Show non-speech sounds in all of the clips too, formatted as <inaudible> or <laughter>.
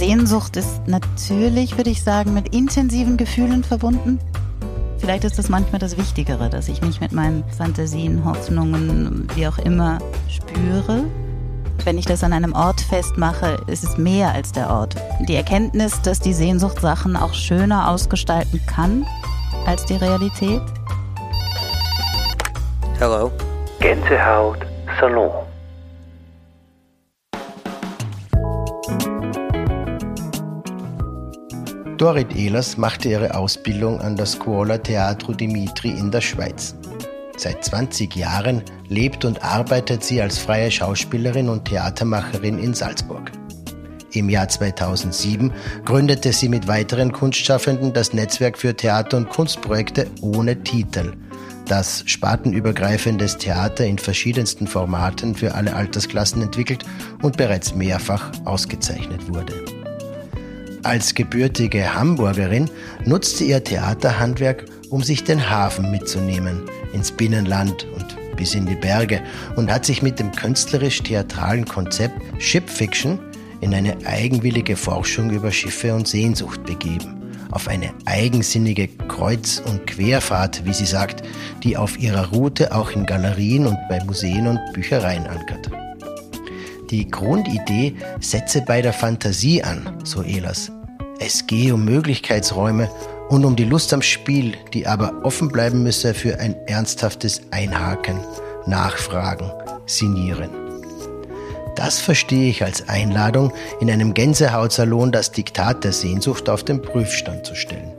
Sehnsucht ist natürlich, würde ich sagen, mit intensiven Gefühlen verbunden. Vielleicht ist das manchmal das Wichtigere, dass ich mich mit meinen Fantasien, Hoffnungen, wie auch immer spüre. Wenn ich das an einem Ort festmache, ist es mehr als der Ort. Die Erkenntnis, dass die Sehnsucht Sachen auch schöner ausgestalten kann als die Realität. Hello. Gänsehaut Salon. Dorit Ehlers machte ihre Ausbildung an der Scuola Teatro Dimitri in der Schweiz. Seit 20 Jahren lebt und arbeitet sie als freie Schauspielerin und Theatermacherin in Salzburg. Im Jahr 2007 gründete sie mit weiteren Kunstschaffenden das Netzwerk für Theater- und Kunstprojekte ohne Titel, das spartenübergreifendes Theater in verschiedensten Formaten für alle Altersklassen entwickelt und bereits mehrfach ausgezeichnet wurde. Als gebürtige Hamburgerin nutzt sie ihr Theaterhandwerk, um sich den Hafen mitzunehmen, ins Binnenland und bis in die Berge und hat sich mit dem künstlerisch-theatralen Konzept Ship Fiction in eine eigenwillige Forschung über Schiffe und Sehnsucht begeben. Auf eine eigensinnige Kreuz- und Querfahrt, wie sie sagt, die auf ihrer Route auch in Galerien und bei Museen und Büchereien ankert. Die Grundidee setze bei der Fantasie an, so Ehlers. Es gehe um Möglichkeitsräume und um die Lust am Spiel, die aber offen bleiben müsse für ein ernsthaftes Einhaken, Nachfragen, Sinieren. Das verstehe ich als Einladung, in einem Gänsehautsalon das Diktat der Sehnsucht auf den Prüfstand zu stellen.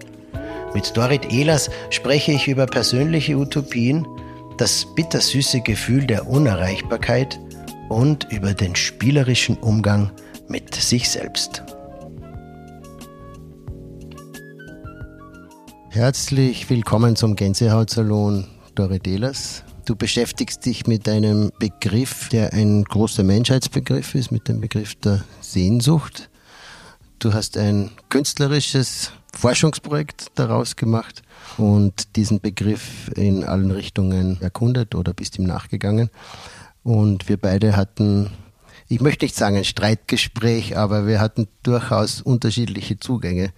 Mit Dorit Ehlers spreche ich über persönliche Utopien, das bittersüße Gefühl der Unerreichbarkeit, und über den spielerischen Umgang mit sich selbst. Herzlich willkommen zum Gänsehautsalon Doridelas. Du beschäftigst dich mit einem Begriff, der ein großer Menschheitsbegriff ist, mit dem Begriff der Sehnsucht. Du hast ein künstlerisches Forschungsprojekt daraus gemacht und diesen Begriff in allen Richtungen erkundet oder bist ihm nachgegangen. Und wir beide hatten, ich möchte nicht sagen ein Streitgespräch, aber wir hatten durchaus unterschiedliche Zugänge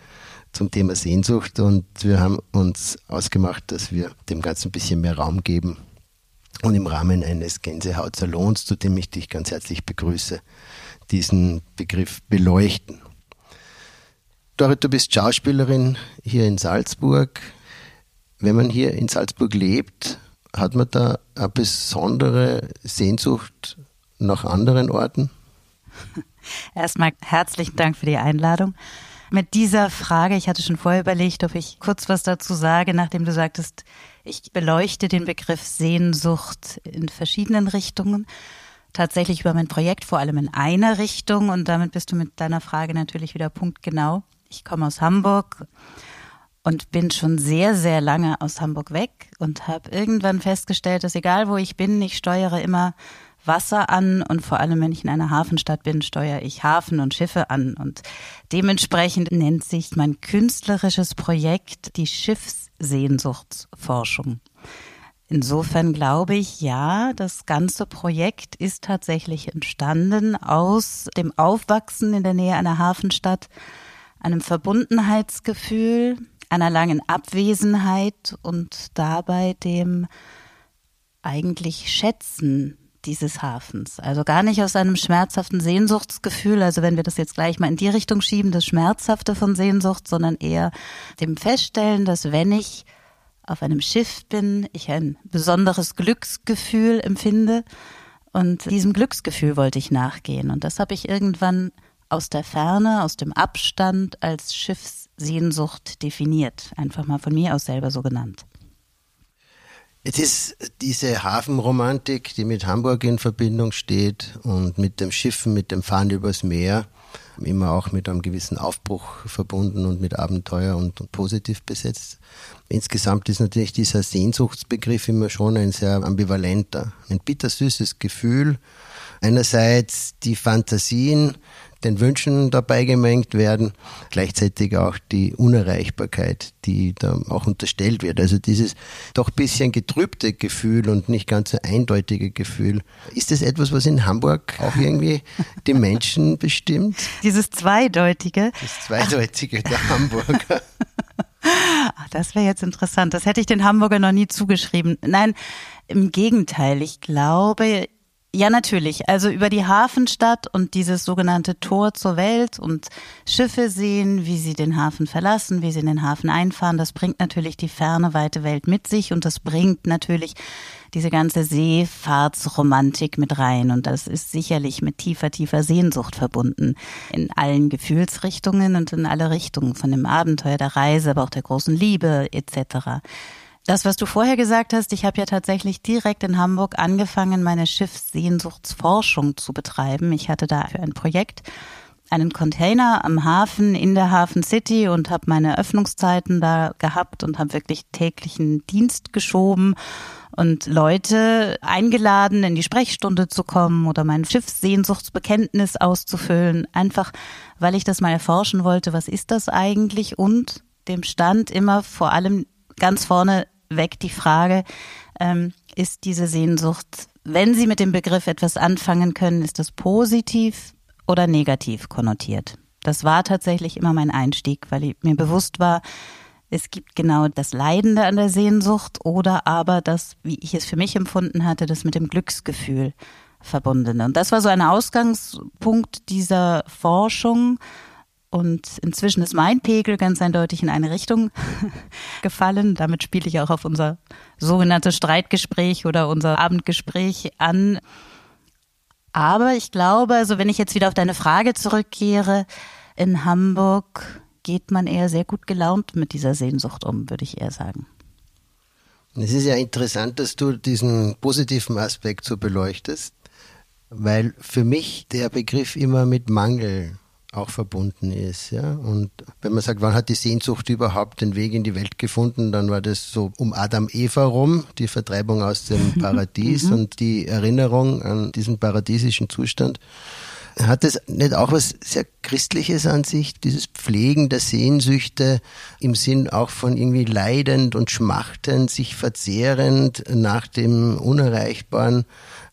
zum Thema Sehnsucht und wir haben uns ausgemacht, dass wir dem Ganzen ein bisschen mehr Raum geben und im Rahmen eines Gänsehaut-Salons, zu dem ich dich ganz herzlich begrüße, diesen Begriff beleuchten. Dorit, du bist Schauspielerin hier in Salzburg. Wenn man hier in Salzburg lebt, hat man da eine besondere Sehnsucht nach anderen Orten? <laughs> Erstmal herzlichen Dank für die Einladung. Mit dieser Frage, ich hatte schon vorher überlegt, ob ich kurz was dazu sage, nachdem du sagtest, ich beleuchte den Begriff Sehnsucht in verschiedenen Richtungen. Tatsächlich über mein Projekt vor allem in einer Richtung und damit bist du mit deiner Frage natürlich wieder punktgenau. Ich komme aus Hamburg und bin schon sehr, sehr lange aus Hamburg weg und habe irgendwann festgestellt, dass egal wo ich bin, ich steuere immer Wasser an und vor allem, wenn ich in einer Hafenstadt bin, steuere ich Hafen und Schiffe an. Und dementsprechend nennt sich mein künstlerisches Projekt die Schiffssehnsuchtsforschung. Insofern glaube ich, ja, das ganze Projekt ist tatsächlich entstanden aus dem Aufwachsen in der Nähe einer Hafenstadt, einem Verbundenheitsgefühl, einer langen Abwesenheit und dabei dem eigentlich Schätzen dieses Hafens. Also gar nicht aus einem schmerzhaften Sehnsuchtsgefühl, also wenn wir das jetzt gleich mal in die Richtung schieben, das Schmerzhafte von Sehnsucht, sondern eher dem Feststellen, dass wenn ich auf einem Schiff bin, ich ein besonderes Glücksgefühl empfinde. Und diesem Glücksgefühl wollte ich nachgehen. Und das habe ich irgendwann aus der Ferne, aus dem Abstand als Schiffssehnsucht definiert. Einfach mal von mir aus selber so genannt. Es ist diese Hafenromantik, die mit Hamburg in Verbindung steht und mit dem Schiffen, mit dem Fahren übers Meer, immer auch mit einem gewissen Aufbruch verbunden und mit Abenteuer und, und positiv besetzt. Insgesamt ist natürlich dieser Sehnsuchtsbegriff immer schon ein sehr ambivalenter, ein bittersüßes Gefühl, einerseits die Fantasien, den Wünschen dabei gemengt werden, gleichzeitig auch die Unerreichbarkeit, die da auch unterstellt wird. Also dieses doch bisschen getrübte Gefühl und nicht ganz so eindeutige Gefühl. Ist das etwas, was in Hamburg auch irgendwie die Menschen bestimmt? Dieses Zweideutige. Das Zweideutige der Hamburger. <laughs> Das wäre jetzt interessant. Das hätte ich den Hamburger noch nie zugeschrieben. Nein, im Gegenteil. Ich glaube, ja, natürlich. Also über die Hafenstadt und dieses sogenannte Tor zur Welt und Schiffe sehen, wie sie den Hafen verlassen, wie sie in den Hafen einfahren, das bringt natürlich die ferne, weite Welt mit sich und das bringt natürlich diese ganze Seefahrtsromantik mit rein. Und das ist sicherlich mit tiefer, tiefer Sehnsucht verbunden. In allen Gefühlsrichtungen und in alle Richtungen, von dem Abenteuer der Reise, aber auch der großen Liebe etc. Das, was du vorher gesagt hast, ich habe ja tatsächlich direkt in Hamburg angefangen, meine Schiffssehnsuchtsforschung zu betreiben. Ich hatte da für ein Projekt einen Container am Hafen in der Hafen City und habe meine Öffnungszeiten da gehabt und habe wirklich täglichen Dienst geschoben und Leute eingeladen, in die Sprechstunde zu kommen oder mein Schiffssehnsuchtsbekenntnis auszufüllen, einfach weil ich das mal erforschen wollte, was ist das eigentlich und dem stand immer vor allem ganz vorne weg die Frage, ähm, ist diese Sehnsucht, wenn Sie mit dem Begriff etwas anfangen können, ist das positiv oder negativ konnotiert? Das war tatsächlich immer mein Einstieg, weil mir bewusst war, es gibt genau das Leidende an der Sehnsucht oder aber das, wie ich es für mich empfunden hatte, das mit dem Glücksgefühl verbundene. Und das war so ein Ausgangspunkt dieser Forschung und inzwischen ist mein Pegel ganz eindeutig in eine Richtung <laughs> gefallen. Damit spiele ich auch auf unser sogenanntes Streitgespräch oder unser Abendgespräch an. Aber ich glaube, also wenn ich jetzt wieder auf deine Frage zurückkehre, in Hamburg geht man eher sehr gut gelaunt mit dieser Sehnsucht um, würde ich eher sagen. Es ist ja interessant, dass du diesen positiven Aspekt so beleuchtest, weil für mich der Begriff immer mit Mangel auch verbunden ist. Ja? Und wenn man sagt, wann hat die Sehnsucht überhaupt den Weg in die Welt gefunden, dann war das so um Adam Eva rum, die Vertreibung aus dem <laughs> Paradies mhm. und die Erinnerung an diesen paradiesischen Zustand. Hat es nicht auch was sehr Christliches an sich, dieses Pflegen der Sehnsüchte im Sinn auch von irgendwie leidend und schmachtend, sich verzehrend nach dem Unerreichbaren?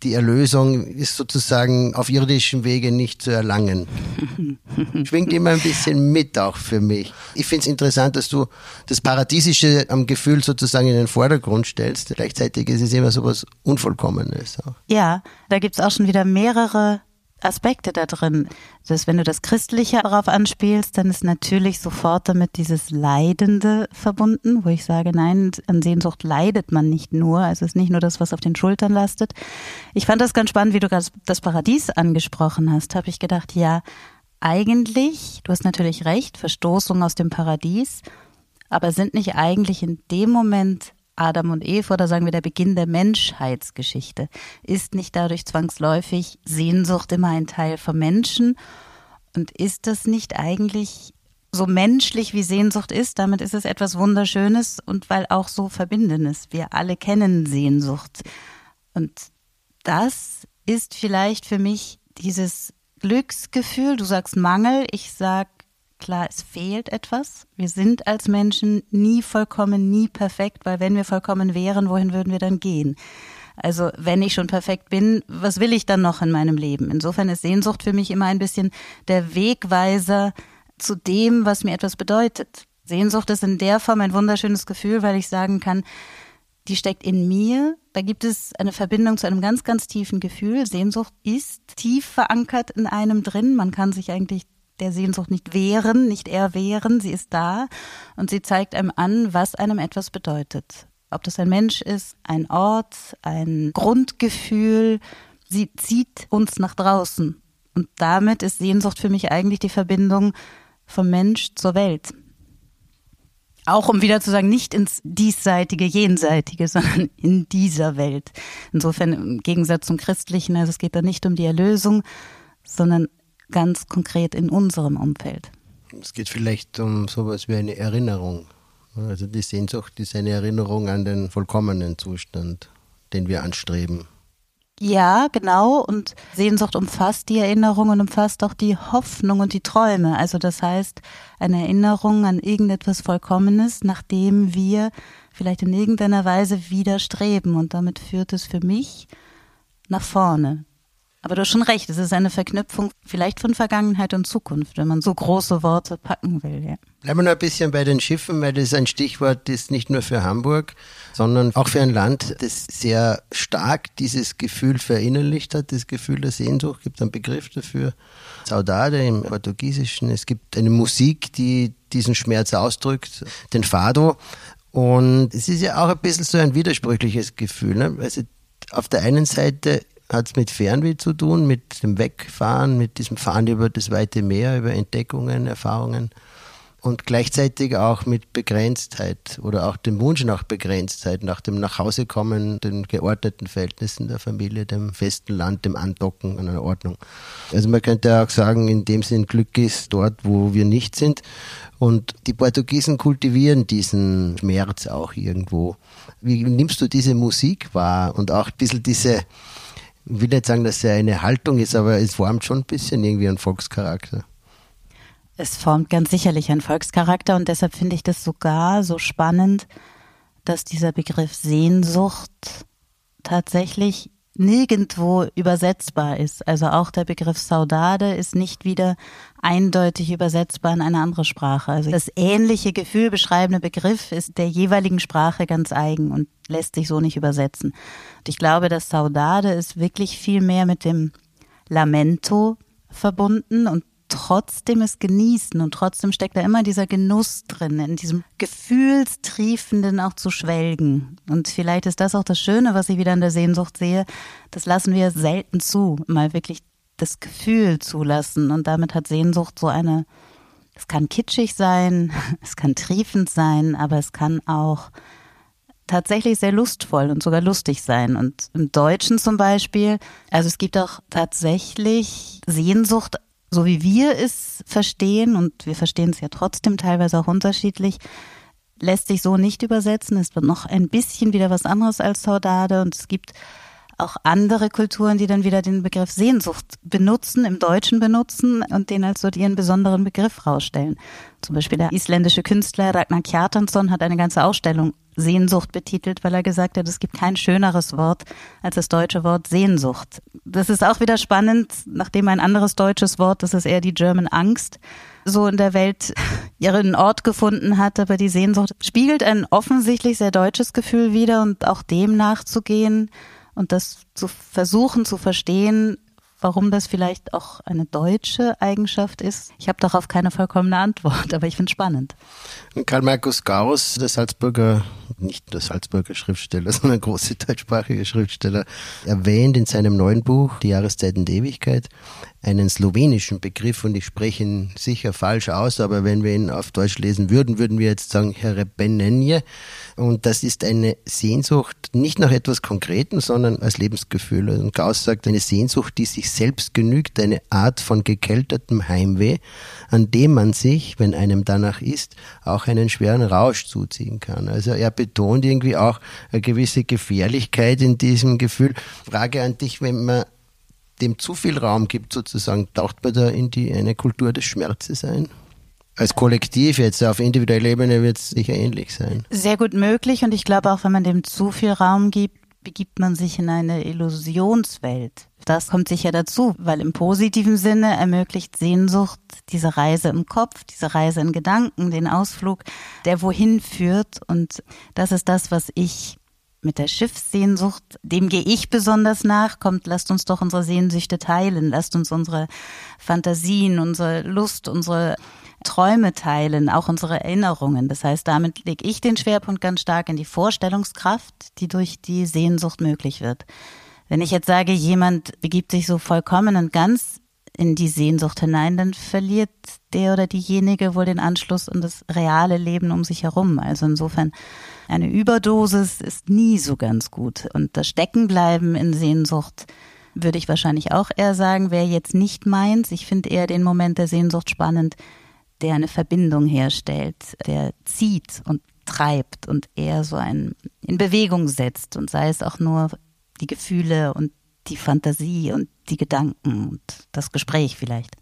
die Erlösung ist sozusagen auf irdischem Wege nicht zu erlangen. <laughs> Schwingt immer ein bisschen mit auch für mich. Ich finde es interessant, dass du das Paradiesische am Gefühl sozusagen in den Vordergrund stellst. Gleichzeitig ist es immer so was Unvollkommenes. Auch. Ja, da gibt es auch schon wieder mehrere Aspekte da drin. Dass wenn du das Christliche darauf anspielst, dann ist natürlich sofort damit dieses Leidende verbunden, wo ich sage, nein, an Sehnsucht leidet man nicht nur. Also es ist nicht nur das, was auf den Schultern lastet. Ich fand das ganz spannend, wie du das Paradies angesprochen hast. Habe ich gedacht, ja, eigentlich, du hast natürlich recht, Verstoßung aus dem Paradies, aber sind nicht eigentlich in dem Moment Adam und Eva oder sagen wir der Beginn der Menschheitsgeschichte, ist nicht dadurch zwangsläufig Sehnsucht immer ein Teil vom Menschen? Und ist das nicht eigentlich so menschlich wie Sehnsucht ist, damit ist es etwas Wunderschönes und weil auch so Verbindendes. Wir alle kennen Sehnsucht. Und das ist vielleicht für mich dieses Glücksgefühl. Du sagst Mangel, ich sag Klar, es fehlt etwas. Wir sind als Menschen nie vollkommen, nie perfekt, weil wenn wir vollkommen wären, wohin würden wir dann gehen? Also wenn ich schon perfekt bin, was will ich dann noch in meinem Leben? Insofern ist Sehnsucht für mich immer ein bisschen der Wegweiser zu dem, was mir etwas bedeutet. Sehnsucht ist in der Form ein wunderschönes Gefühl, weil ich sagen kann, die steckt in mir. Da gibt es eine Verbindung zu einem ganz, ganz tiefen Gefühl. Sehnsucht ist tief verankert in einem drin. Man kann sich eigentlich der Sehnsucht nicht wehren, nicht erwehren, sie ist da und sie zeigt einem an, was einem etwas bedeutet. Ob das ein Mensch ist, ein Ort, ein Grundgefühl, sie zieht uns nach draußen. Und damit ist Sehnsucht für mich eigentlich die Verbindung vom Mensch zur Welt. Auch um wieder zu sagen, nicht ins diesseitige, jenseitige, <laughs> sondern in dieser Welt. Insofern im Gegensatz zum Christlichen, also es geht da nicht um die Erlösung, sondern ganz konkret in unserem Umfeld? Es geht vielleicht um sowas wie eine Erinnerung. Also die Sehnsucht ist eine Erinnerung an den vollkommenen Zustand, den wir anstreben. Ja, genau. Und Sehnsucht umfasst die Erinnerung und umfasst auch die Hoffnung und die Träume. Also das heißt, eine Erinnerung an irgendetwas Vollkommenes, nachdem wir vielleicht in irgendeiner Weise widerstreben. Und damit führt es für mich nach vorne. Aber du hast schon recht, es ist eine Verknüpfung vielleicht von Vergangenheit und Zukunft, wenn man so große Worte packen will. Ja. Bleiben wir noch ein bisschen bei den Schiffen, weil das ein Stichwort ist nicht nur für Hamburg, sondern auch für ein Land, das sehr stark dieses Gefühl verinnerlicht hat, das Gefühl der Sehnsucht. Gibt einen Begriff dafür, Saudade im Portugiesischen. Es gibt eine Musik, die diesen Schmerz ausdrückt, den Fado. Und es ist ja auch ein bisschen so ein widersprüchliches Gefühl. Ne? Also auf der einen Seite hat es mit Fernweh zu tun, mit dem Wegfahren, mit diesem Fahren über das weite Meer, über Entdeckungen, Erfahrungen und gleichzeitig auch mit Begrenztheit oder auch dem Wunsch nach Begrenztheit, nach dem Nachhausekommen, den geordneten Verhältnissen der Familie, dem festen Land, dem Andocken an einer Ordnung. Also man könnte auch sagen, in dem Sinn Glück ist dort, wo wir nicht sind. Und die Portugiesen kultivieren diesen Schmerz auch irgendwo. Wie nimmst du diese Musik wahr und auch ein bisschen diese, ich will nicht sagen, dass es eine Haltung ist, aber es formt schon ein bisschen irgendwie einen Volkscharakter. Es formt ganz sicherlich einen Volkscharakter und deshalb finde ich das sogar so spannend, dass dieser Begriff Sehnsucht tatsächlich nirgendwo übersetzbar ist. Also auch der Begriff Saudade ist nicht wieder eindeutig übersetzbar in eine andere Sprache. Also das ähnliche Gefühl beschreibende Begriff ist der jeweiligen Sprache ganz eigen und lässt sich so nicht übersetzen. Und ich glaube, dass Saudade ist wirklich viel mehr mit dem Lamento verbunden und trotzdem es genießen und trotzdem steckt da immer dieser Genuss drin, in diesem Gefühlstriefenden auch zu schwelgen. Und vielleicht ist das auch das Schöne, was ich wieder in der Sehnsucht sehe. Das lassen wir selten zu, mal wirklich das Gefühl zulassen. Und damit hat Sehnsucht so eine, es kann kitschig sein, <laughs> es kann triefend sein, aber es kann auch tatsächlich sehr lustvoll und sogar lustig sein. Und im Deutschen zum Beispiel, also es gibt auch tatsächlich Sehnsucht so wie wir es verstehen, und wir verstehen es ja trotzdem teilweise auch unterschiedlich, lässt sich so nicht übersetzen. Es wird noch ein bisschen wieder was anderes als Saudade und es gibt auch andere Kulturen, die dann wieder den Begriff Sehnsucht benutzen, im Deutschen benutzen und den als so ihren besonderen Begriff rausstellen. Zum Beispiel der isländische Künstler Ragnar Kjartansson hat eine ganze Ausstellung Sehnsucht betitelt, weil er gesagt hat, es gibt kein schöneres Wort als das deutsche Wort Sehnsucht. Das ist auch wieder spannend, nachdem ein anderes deutsches Wort, das ist eher die German Angst, so in der Welt <laughs> ihren Ort gefunden hat, aber die Sehnsucht spiegelt ein offensichtlich sehr deutsches Gefühl wider und auch dem nachzugehen und das zu versuchen zu verstehen, warum das vielleicht auch eine deutsche Eigenschaft ist. Ich habe darauf keine vollkommene Antwort, <laughs> aber ich finde es spannend. Karl Markus Gauss, der Salzburger, nicht der Salzburger Schriftsteller, <laughs> sondern große deutschsprachige Schriftsteller, erwähnt in seinem neuen Buch Die Jahreszeiten der Ewigkeit einen slowenischen Begriff und ich spreche ihn sicher falsch aus, aber wenn wir ihn auf Deutsch lesen würden, würden wir jetzt sagen Herebenenje. Und das ist eine Sehnsucht nicht nach etwas Konkreten, sondern als Lebensgefühl. Und Gauss sagt, eine Sehnsucht, die sich selbst genügt, eine Art von gekältertem Heimweh, an dem man sich, wenn einem danach ist, auch einen schweren Rausch zuziehen kann. Also er betont irgendwie auch eine gewisse Gefährlichkeit in diesem Gefühl. Frage an dich, wenn man dem zu viel Raum gibt, sozusagen, taucht man da in die eine Kultur des Schmerzes ein? Als Kollektiv jetzt auf individueller Ebene wird es sicher ähnlich sein. Sehr gut möglich und ich glaube auch, wenn man dem zu viel Raum gibt, begibt man sich in eine Illusionswelt. Das kommt sicher dazu, weil im positiven Sinne ermöglicht Sehnsucht diese Reise im Kopf, diese Reise in Gedanken, den Ausflug, der wohin führt. Und das ist das, was ich mit der Schiffssehnsucht, dem gehe ich besonders nach, kommt, lasst uns doch unsere Sehnsüchte teilen, lasst uns unsere Fantasien, unsere Lust, unsere Träume teilen, auch unsere Erinnerungen. Das heißt, damit lege ich den Schwerpunkt ganz stark in die Vorstellungskraft, die durch die Sehnsucht möglich wird. Wenn ich jetzt sage, jemand begibt sich so vollkommen und ganz in die Sehnsucht hinein, dann verliert der oder diejenige wohl den Anschluss an das reale Leben um sich herum. Also insofern eine Überdosis ist nie so ganz gut. Und das Steckenbleiben in Sehnsucht würde ich wahrscheinlich auch eher sagen, wäre jetzt nicht meins. Ich finde eher den Moment der Sehnsucht spannend, der eine Verbindung herstellt, der zieht und treibt und eher so ein in Bewegung setzt und sei es auch nur die Gefühle und die Fantasie und die Gedanken und das Gespräch vielleicht.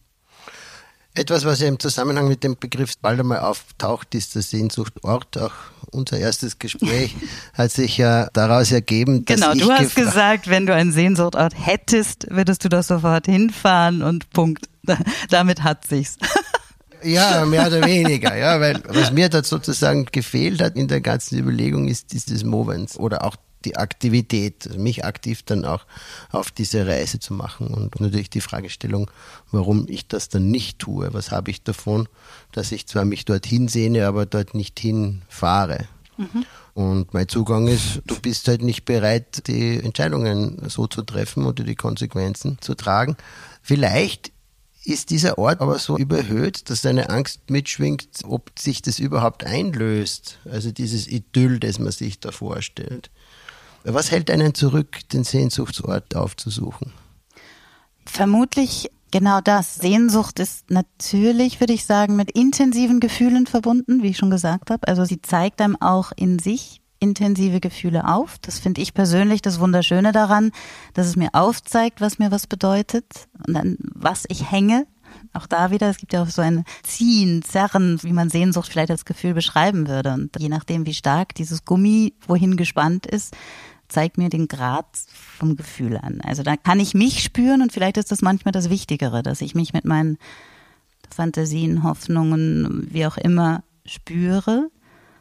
Etwas, was ja im Zusammenhang mit dem Begriff bald einmal auftaucht, ist der Sehnsuchtort. Auch unser erstes Gespräch <laughs> hat sich ja daraus ergeben, dass genau, du hast gesagt, wenn du einen Sehnsuchtort hättest, würdest du doch sofort hinfahren und Punkt. <laughs> Damit hat sich's. Ja, mehr oder weniger, ja, weil was mir da sozusagen gefehlt hat in der ganzen Überlegung ist dieses Movens oder auch die Aktivität, also mich aktiv dann auch auf diese Reise zu machen und natürlich die Fragestellung, warum ich das dann nicht tue. Was habe ich davon, dass ich zwar mich dorthin sehne, aber dort nicht hinfahre. Mhm. Und mein Zugang ist, du bist halt nicht bereit, die Entscheidungen so zu treffen oder die Konsequenzen zu tragen. Vielleicht ist dieser Ort aber so überhöht, dass deine Angst mitschwingt, ob sich das überhaupt einlöst. Also dieses Idyll, das man sich da vorstellt. Was hält einen zurück, den Sehnsuchtsort aufzusuchen? Vermutlich genau das. Sehnsucht ist natürlich, würde ich sagen, mit intensiven Gefühlen verbunden, wie ich schon gesagt habe. Also sie zeigt einem auch in sich intensive Gefühle auf. Das finde ich persönlich das Wunderschöne daran, dass es mir aufzeigt, was mir was bedeutet und dann was ich hänge. Auch da wieder, es gibt ja auch so ein Ziehen, Zerren, wie man Sehnsucht vielleicht als Gefühl beschreiben würde. Und je nachdem, wie stark dieses Gummi wohin gespannt ist, zeigt mir den Grad vom Gefühl an. Also da kann ich mich spüren und vielleicht ist das manchmal das Wichtigere, dass ich mich mit meinen Fantasien, Hoffnungen, wie auch immer spüre.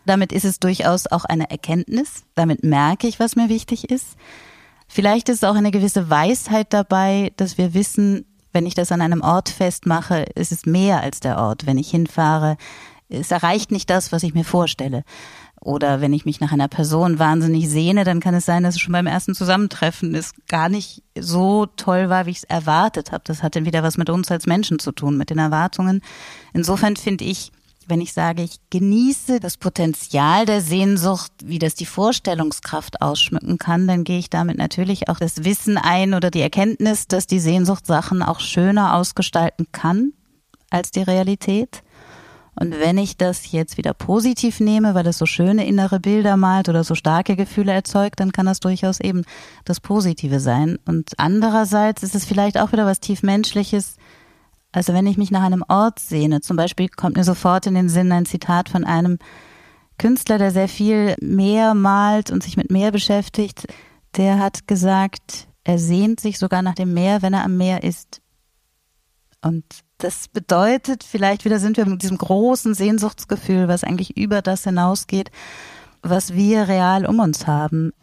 Damit ist es durchaus auch eine Erkenntnis. Damit merke ich, was mir wichtig ist. Vielleicht ist auch eine gewisse Weisheit dabei, dass wir wissen, wenn ich das an einem Ort festmache, ist es mehr als der Ort. Wenn ich hinfahre, es erreicht nicht das, was ich mir vorstelle. Oder wenn ich mich nach einer Person wahnsinnig sehne, dann kann es sein, dass es schon beim ersten Zusammentreffen es gar nicht so toll war, wie ich es erwartet habe. Das hat dann wieder was mit uns als Menschen zu tun, mit den Erwartungen. Insofern finde ich, wenn ich sage, ich genieße das Potenzial der Sehnsucht, wie das die Vorstellungskraft ausschmücken kann, dann gehe ich damit natürlich auch das Wissen ein oder die Erkenntnis, dass die Sehnsucht Sachen auch schöner ausgestalten kann als die Realität. Und wenn ich das jetzt wieder positiv nehme, weil es so schöne innere Bilder malt oder so starke Gefühle erzeugt, dann kann das durchaus eben das Positive sein. Und andererseits ist es vielleicht auch wieder was tiefmenschliches. Also wenn ich mich nach einem Ort sehne, zum Beispiel kommt mir sofort in den Sinn ein Zitat von einem Künstler, der sehr viel mehr malt und sich mit Meer beschäftigt. Der hat gesagt, er sehnt sich sogar nach dem Meer, wenn er am Meer ist. Und das bedeutet, vielleicht wieder sind wir mit diesem großen Sehnsuchtsgefühl, was eigentlich über das hinausgeht, was wir real um uns haben.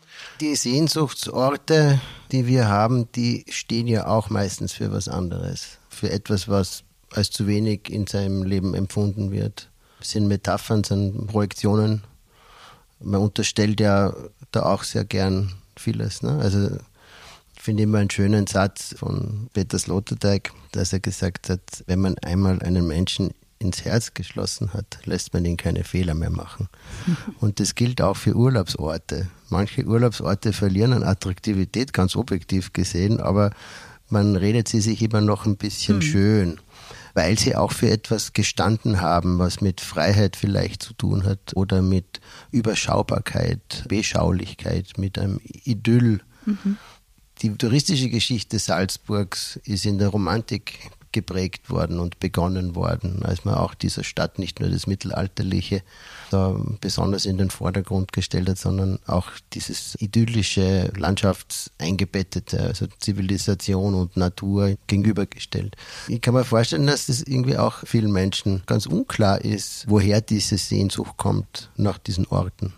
Die Sehnsuchtsorte, die wir haben, die stehen ja auch meistens für was anderes. Für etwas, was als zu wenig in seinem Leben empfunden wird. Das sind Metaphern, sind Projektionen. Man unterstellt ja da auch sehr gern vieles. Ne? Also finde immer einen schönen Satz von Peter Sloterdijk, dass er gesagt hat, wenn man einmal einen Menschen ins Herz geschlossen hat, lässt man ihn keine Fehler mehr machen. <laughs> Und das gilt auch für Urlaubsorte. Manche Urlaubsorte verlieren an Attraktivität, ganz objektiv gesehen, aber man redet sie sich immer noch ein bisschen mhm. schön, weil sie auch für etwas gestanden haben, was mit Freiheit vielleicht zu tun hat oder mit Überschaubarkeit, Beschaulichkeit, mit einem Idyll. Mhm. Die touristische Geschichte Salzburgs ist in der Romantik geprägt worden und begonnen worden, als man auch dieser Stadt nicht nur das Mittelalterliche da besonders in den Vordergrund gestellt hat, sondern auch dieses idyllische, landschaftseingebettete, also Zivilisation und Natur gegenübergestellt. Ich kann mir vorstellen, dass das irgendwie auch vielen Menschen ganz unklar ist, woher diese Sehnsucht kommt nach diesen Orten.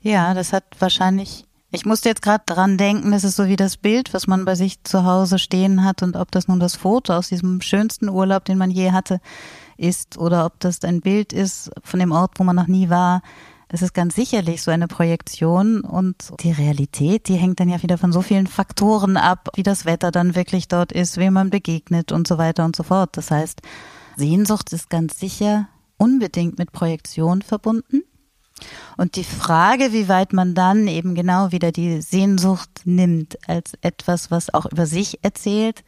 Ja, das hat wahrscheinlich ich musste jetzt gerade dran denken, das ist so wie das Bild, was man bei sich zu Hause stehen hat und ob das nun das Foto aus diesem schönsten Urlaub, den man je hatte, ist oder ob das ein Bild ist von dem Ort, wo man noch nie war. Das ist ganz sicherlich so eine Projektion und die Realität, die hängt dann ja wieder von so vielen Faktoren ab, wie das Wetter dann wirklich dort ist, wem man begegnet und so weiter und so fort. Das heißt, Sehnsucht ist ganz sicher unbedingt mit Projektion verbunden. Und die Frage, wie weit man dann eben genau wieder die Sehnsucht nimmt als etwas, was auch über sich erzählt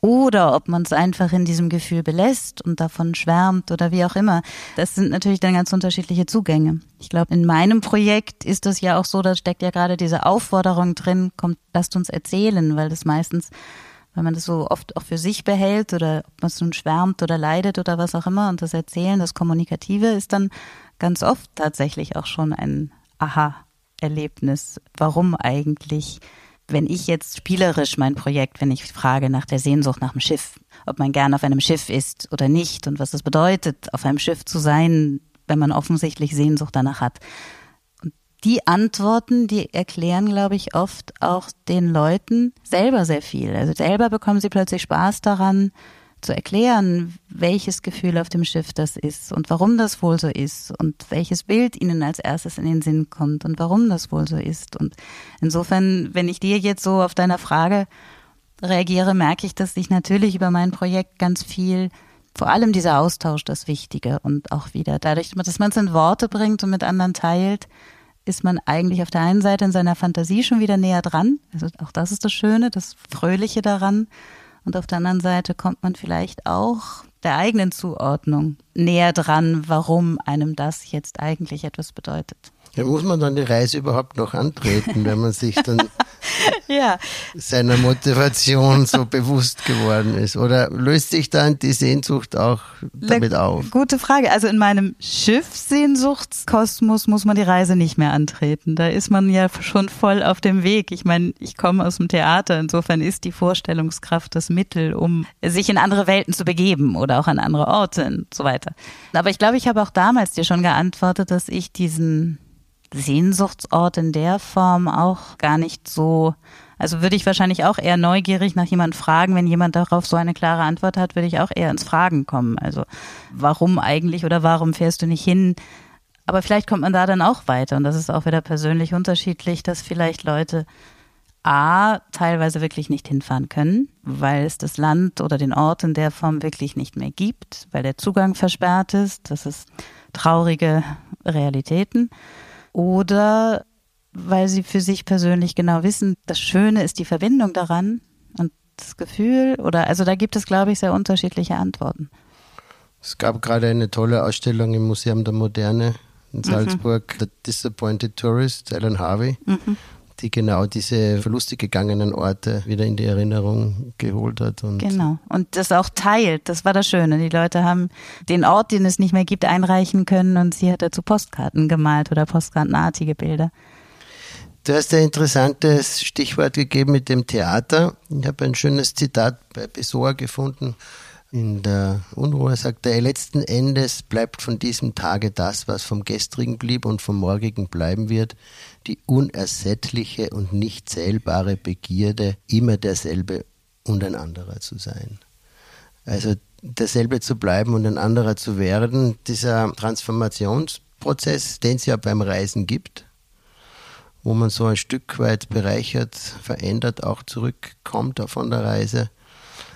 oder ob man es einfach in diesem Gefühl belässt und davon schwärmt oder wie auch immer. Das sind natürlich dann ganz unterschiedliche Zugänge. Ich glaube, in meinem Projekt ist das ja auch so, da steckt ja gerade diese Aufforderung drin, kommt, lasst uns erzählen, weil das meistens, wenn man das so oft auch für sich behält oder ob man es nun schwärmt oder leidet oder was auch immer und das Erzählen, das Kommunikative ist dann ganz oft tatsächlich auch schon ein Aha-Erlebnis. Warum eigentlich wenn ich jetzt spielerisch mein Projekt, wenn ich frage nach der Sehnsucht nach dem Schiff, ob man gern auf einem Schiff ist oder nicht und was es bedeutet, auf einem Schiff zu sein, wenn man offensichtlich Sehnsucht danach hat. Die Antworten, die erklären, glaube ich, oft auch den Leuten selber sehr viel. Also selber bekommen sie plötzlich Spaß daran, zu erklären, welches Gefühl auf dem Schiff das ist und warum das wohl so ist und welches Bild ihnen als erstes in den Sinn kommt und warum das wohl so ist. Und insofern, wenn ich dir jetzt so auf deiner Frage reagiere, merke ich, dass ich natürlich über mein Projekt ganz viel, vor allem dieser Austausch, das Wichtige und auch wieder dadurch, dass man es in Worte bringt und mit anderen teilt, ist man eigentlich auf der einen Seite in seiner Fantasie schon wieder näher dran. Also auch das ist das Schöne, das Fröhliche daran. Und auf der anderen Seite kommt man vielleicht auch der eigenen Zuordnung näher dran, warum einem das jetzt eigentlich etwas bedeutet. Ja, muss man dann die Reise überhaupt noch antreten, wenn man sich dann <laughs> ja. seiner Motivation so bewusst geworden ist? Oder löst sich dann die Sehnsucht auch damit auf? Gute Frage. Also in meinem Schiffsehnsuchtskosmos muss man die Reise nicht mehr antreten. Da ist man ja schon voll auf dem Weg. Ich meine, ich komme aus dem Theater. Insofern ist die Vorstellungskraft das Mittel, um sich in andere Welten zu begeben oder auch an andere Orte und so weiter. Aber ich glaube, ich habe auch damals dir schon geantwortet, dass ich diesen Sehnsuchtsort in der Form auch gar nicht so. Also würde ich wahrscheinlich auch eher neugierig nach jemand fragen, wenn jemand darauf so eine klare Antwort hat, würde ich auch eher ins Fragen kommen. Also warum eigentlich oder warum fährst du nicht hin? Aber vielleicht kommt man da dann auch weiter und das ist auch wieder persönlich unterschiedlich, dass vielleicht Leute A, teilweise wirklich nicht hinfahren können, weil es das Land oder den Ort in der Form wirklich nicht mehr gibt, weil der Zugang versperrt ist. Das ist traurige Realitäten oder weil sie für sich persönlich genau wissen, das Schöne ist die Verbindung daran und das Gefühl oder also da gibt es, glaube ich, sehr unterschiedliche Antworten. Es gab gerade eine tolle Ausstellung im Museum der Moderne in mhm. Salzburg, mhm. The Disappointed Tourist, Alan Harvey. Mhm die genau diese verlustig gegangenen Orte wieder in die Erinnerung geholt hat. Und genau. Und das auch teilt. Das war das Schöne. Die Leute haben den Ort, den es nicht mehr gibt, einreichen können und sie hat dazu Postkarten gemalt oder postkartenartige Bilder. Du hast ein interessantes Stichwort gegeben mit dem Theater. Ich habe ein schönes Zitat bei Pessoa gefunden. In der Unruhe sagt er, letzten Endes bleibt von diesem Tage das, was vom gestrigen blieb und vom morgigen bleiben wird, die unersättliche und nicht zählbare Begierde, immer derselbe und ein anderer zu sein. Also derselbe zu bleiben und ein anderer zu werden, dieser Transformationsprozess, den es ja beim Reisen gibt, wo man so ein Stück weit bereichert, verändert, auch zurückkommt von der Reise,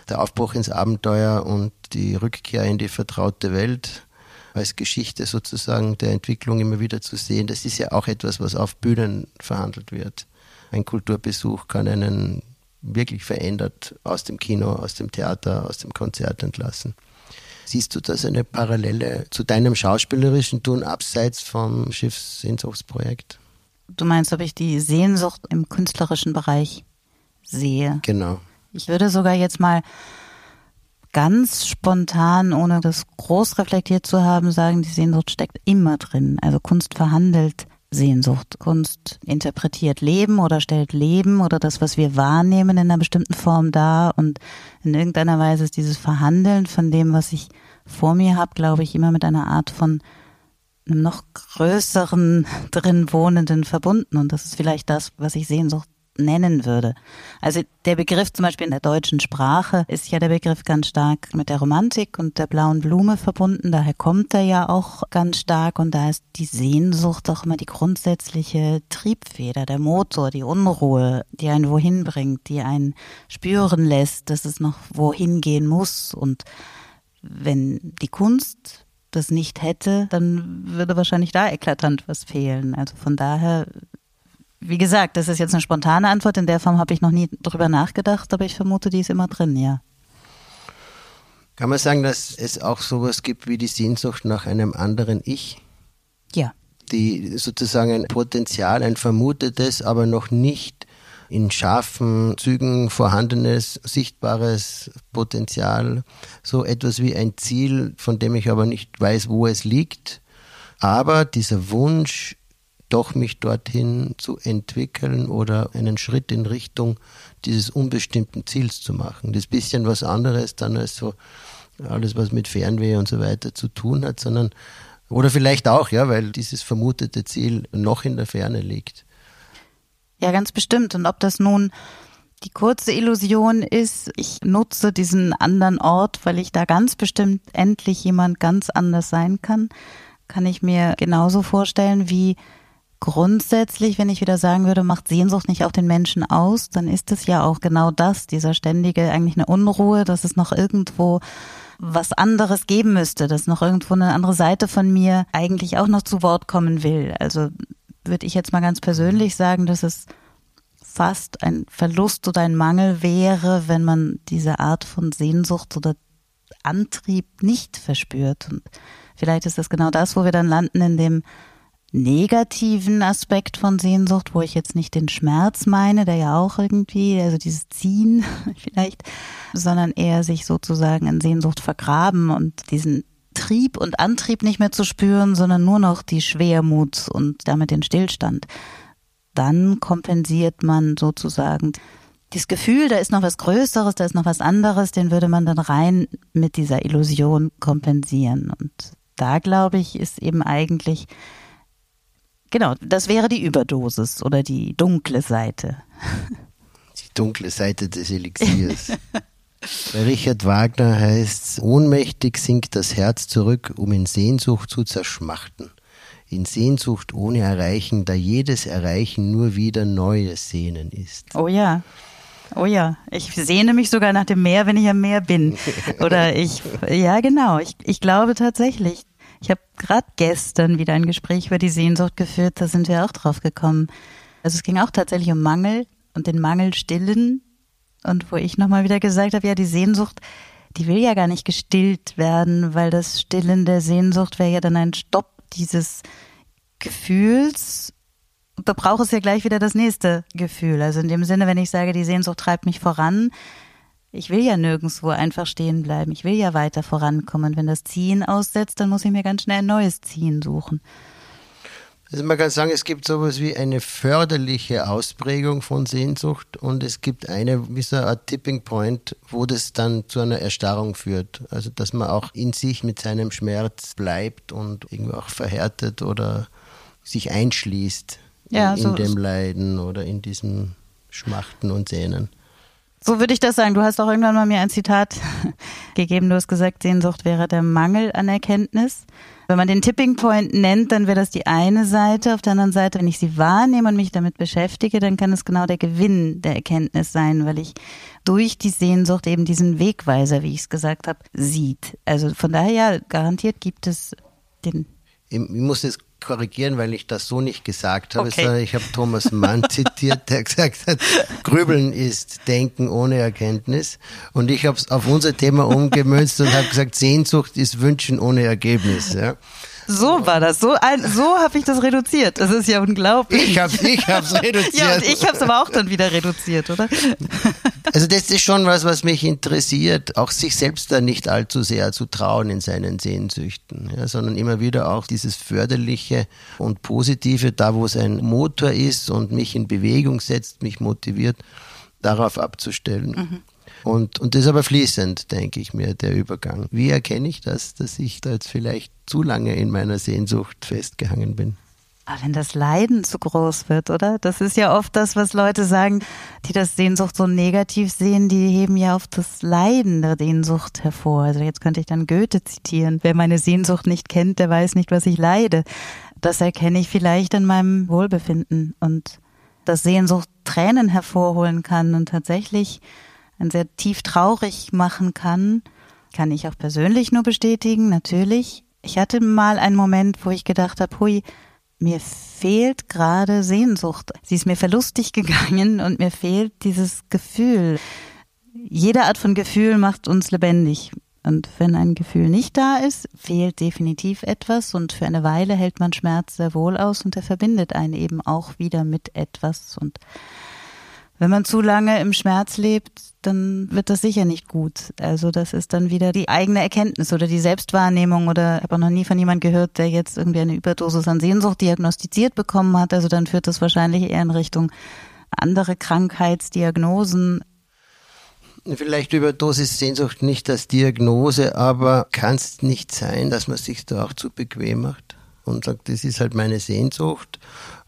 der Aufbruch ins Abenteuer und die Rückkehr in die vertraute Welt, als Geschichte sozusagen der Entwicklung immer wieder zu sehen. Das ist ja auch etwas, was auf Bühnen verhandelt wird. Ein Kulturbesuch kann einen wirklich verändert aus dem Kino, aus dem Theater, aus dem Konzert entlassen. Siehst du das eine Parallele zu deinem schauspielerischen Tun abseits vom Schiffssehnsuchtsprojekt? Du meinst, ob ich die Sehnsucht im künstlerischen Bereich sehe? Genau. Ich würde sogar jetzt mal ganz spontan, ohne das groß reflektiert zu haben, sagen, die Sehnsucht steckt immer drin. Also Kunst verhandelt Sehnsucht. Kunst interpretiert Leben oder stellt Leben oder das, was wir wahrnehmen, in einer bestimmten Form dar. Und in irgendeiner Weise ist dieses Verhandeln von dem, was ich vor mir habe, glaube ich, immer mit einer Art von einem noch größeren <laughs> drin wohnenden verbunden. Und das ist vielleicht das, was ich Sehnsucht nennen würde. Also der Begriff zum Beispiel in der deutschen Sprache ist ja der Begriff ganz stark mit der Romantik und der blauen Blume verbunden. Daher kommt er ja auch ganz stark und da ist die Sehnsucht auch immer die grundsätzliche Triebfeder, der Motor, die Unruhe, die einen wohin bringt, die einen spüren lässt, dass es noch wohin gehen muss. Und wenn die Kunst das nicht hätte, dann würde wahrscheinlich da eklatant was fehlen. Also von daher wie gesagt, das ist jetzt eine spontane Antwort. In der Form habe ich noch nie drüber nachgedacht, aber ich vermute, die ist immer drin, ja. Kann man sagen, dass es auch sowas gibt wie die Sehnsucht nach einem anderen Ich? Ja. Die sozusagen ein Potenzial, ein vermutetes, aber noch nicht in scharfen Zügen vorhandenes, sichtbares Potenzial, so etwas wie ein Ziel, von dem ich aber nicht weiß, wo es liegt. Aber dieser Wunsch, doch mich dorthin zu entwickeln oder einen Schritt in Richtung dieses unbestimmten Ziels zu machen. Das ist ein bisschen was anderes dann als so alles, was mit Fernweh und so weiter zu tun hat, sondern oder vielleicht auch, ja, weil dieses vermutete Ziel noch in der Ferne liegt. Ja, ganz bestimmt. Und ob das nun die kurze Illusion ist, ich nutze diesen anderen Ort, weil ich da ganz bestimmt endlich jemand ganz anders sein kann, kann ich mir genauso vorstellen wie grundsätzlich, wenn ich wieder sagen würde, macht Sehnsucht nicht auch den Menschen aus, dann ist es ja auch genau das, dieser ständige, eigentlich eine Unruhe, dass es noch irgendwo was anderes geben müsste, dass noch irgendwo eine andere Seite von mir eigentlich auch noch zu Wort kommen will. Also würde ich jetzt mal ganz persönlich sagen, dass es fast ein Verlust oder ein Mangel wäre, wenn man diese Art von Sehnsucht oder Antrieb nicht verspürt. Und vielleicht ist das genau das, wo wir dann landen in dem negativen Aspekt von Sehnsucht, wo ich jetzt nicht den Schmerz meine, der ja auch irgendwie, also dieses Ziehen <laughs> vielleicht, sondern eher sich sozusagen in Sehnsucht vergraben und diesen Trieb und Antrieb nicht mehr zu spüren, sondern nur noch die Schwermut und damit den Stillstand. Dann kompensiert man sozusagen das Gefühl, da ist noch was Größeres, da ist noch was anderes, den würde man dann rein mit dieser Illusion kompensieren. Und da glaube ich, ist eben eigentlich Genau, das wäre die Überdosis oder die dunkle Seite. Die dunkle Seite des Elixiers. Bei Richard Wagner heißt es, ohnmächtig sinkt das Herz zurück, um in Sehnsucht zu zerschmachten. In Sehnsucht ohne Erreichen, da jedes Erreichen nur wieder neues Sehnen ist. Oh ja. Oh ja, ich sehne mich sogar nach dem Meer, wenn ich am Meer bin. Oder ich, ja genau, ich, ich glaube tatsächlich, ich habe gerade gestern wieder ein Gespräch über die Sehnsucht geführt, da sind wir auch drauf gekommen. Also es ging auch tatsächlich um Mangel und den Mangel stillen. Und wo ich nochmal wieder gesagt habe, ja, die Sehnsucht, die will ja gar nicht gestillt werden, weil das Stillen der Sehnsucht wäre ja dann ein Stopp dieses Gefühls. Da braucht es ja gleich wieder das nächste Gefühl. Also in dem Sinne, wenn ich sage, die Sehnsucht treibt mich voran, ich will ja nirgendwo einfach stehen bleiben. Ich will ja weiter vorankommen. wenn das Ziehen aussetzt, dann muss ich mir ganz schnell ein neues Ziehen suchen. Also man kann sagen, es gibt sowas wie eine förderliche Ausprägung von Sehnsucht und es gibt eine, wie so eine Art Tipping Point, wo das dann zu einer Erstarrung führt. Also dass man auch in sich mit seinem Schmerz bleibt und irgendwie auch verhärtet oder sich einschließt ja, in, so dem Leiden oder in diesem Schmachten und Sehnen. So würde ich das sagen. Du hast auch irgendwann mal mir ein Zitat <laughs> gegeben. Du hast gesagt, Sehnsucht wäre der Mangel an Erkenntnis. Wenn man den Tipping Point nennt, dann wäre das die eine Seite. Auf der anderen Seite, wenn ich sie wahrnehme und mich damit beschäftige, dann kann es genau der Gewinn der Erkenntnis sein, weil ich durch die Sehnsucht eben diesen Wegweiser, wie ich es gesagt habe, sieht. Also von daher ja, garantiert gibt es den. Ich muss jetzt korrigieren, weil ich das so nicht gesagt habe, okay. ich habe Thomas Mann <laughs> zitiert, der gesagt hat, Grübeln ist Denken ohne Erkenntnis. Und ich habe es auf unser Thema umgemünzt und habe gesagt, Sehnsucht ist Wünschen ohne Ergebnis. Ja. So war das. So, ein, so habe ich das reduziert. Das ist ja unglaublich. Ich habe ich hab's reduziert. <laughs> ja, und ich habe es aber auch dann wieder reduziert, oder? <laughs> Also das ist schon was, was mich interessiert, auch sich selbst da nicht allzu sehr zu trauen in seinen Sehnsüchten, ja, sondern immer wieder auch dieses Förderliche und Positive, da wo es ein Motor ist und mich in Bewegung setzt, mich motiviert, darauf abzustellen. Mhm. Und, und das ist aber fließend, denke ich mir, der Übergang. Wie erkenne ich das, dass ich da jetzt vielleicht zu lange in meiner Sehnsucht festgehangen bin? Aber wenn das Leiden zu groß wird, oder? Das ist ja oft das, was Leute sagen, die das Sehnsucht so negativ sehen, die heben ja auf das Leiden der Sehnsucht hervor. Also jetzt könnte ich dann Goethe zitieren. Wer meine Sehnsucht nicht kennt, der weiß nicht, was ich leide. Das erkenne ich vielleicht in meinem Wohlbefinden und dass Sehnsucht Tränen hervorholen kann und tatsächlich ein sehr tief traurig machen kann, kann ich auch persönlich nur bestätigen, natürlich. Ich hatte mal einen Moment, wo ich gedacht habe, hui, mir fehlt gerade Sehnsucht. Sie ist mir verlustig <laughs> gegangen und mir fehlt dieses Gefühl. Jede Art von Gefühl macht uns lebendig. Und wenn ein Gefühl nicht da ist, fehlt definitiv etwas und für eine Weile hält man Schmerz sehr wohl aus und er verbindet einen eben auch wieder mit etwas. Und wenn man zu lange im Schmerz lebt, dann wird das sicher nicht gut. Also das ist dann wieder die eigene Erkenntnis oder die Selbstwahrnehmung oder ich habe auch noch nie von jemandem gehört, der jetzt irgendwie eine Überdosis an Sehnsucht diagnostiziert bekommen hat. Also dann führt das wahrscheinlich eher in Richtung andere Krankheitsdiagnosen. Vielleicht Überdosis Sehnsucht nicht als Diagnose, aber kann es nicht sein, dass man sich da auch zu bequem macht und sagt, das ist halt meine Sehnsucht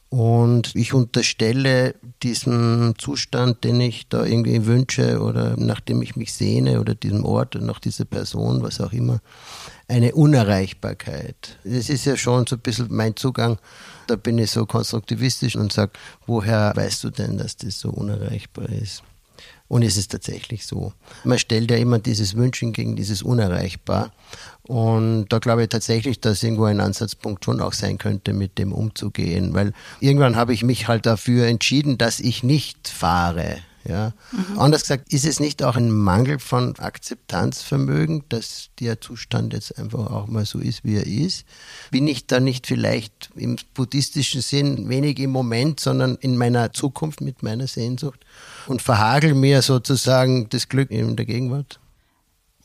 und ich unterstelle diesem Zustand, den ich da irgendwie wünsche oder nachdem ich mich sehne oder diesem Ort oder nach dieser Person, was auch immer, eine Unerreichbarkeit. Das ist ja schon so ein bisschen mein Zugang. Da bin ich so konstruktivistisch und sage, woher weißt du denn, dass das so unerreichbar ist? Und es ist tatsächlich so. Man stellt ja immer dieses Wünschen gegen dieses Unerreichbar. Und da glaube ich tatsächlich, dass irgendwo ein Ansatzpunkt schon auch sein könnte, mit dem umzugehen. Weil irgendwann habe ich mich halt dafür entschieden, dass ich nicht fahre. Ja. Mhm. Anders gesagt, ist es nicht auch ein Mangel von Akzeptanzvermögen, dass der Zustand jetzt einfach auch mal so ist, wie er ist? Bin ich da nicht vielleicht im buddhistischen Sinn wenig im Moment, sondern in meiner Zukunft mit meiner Sehnsucht und verhagel mir sozusagen das Glück in der Gegenwart?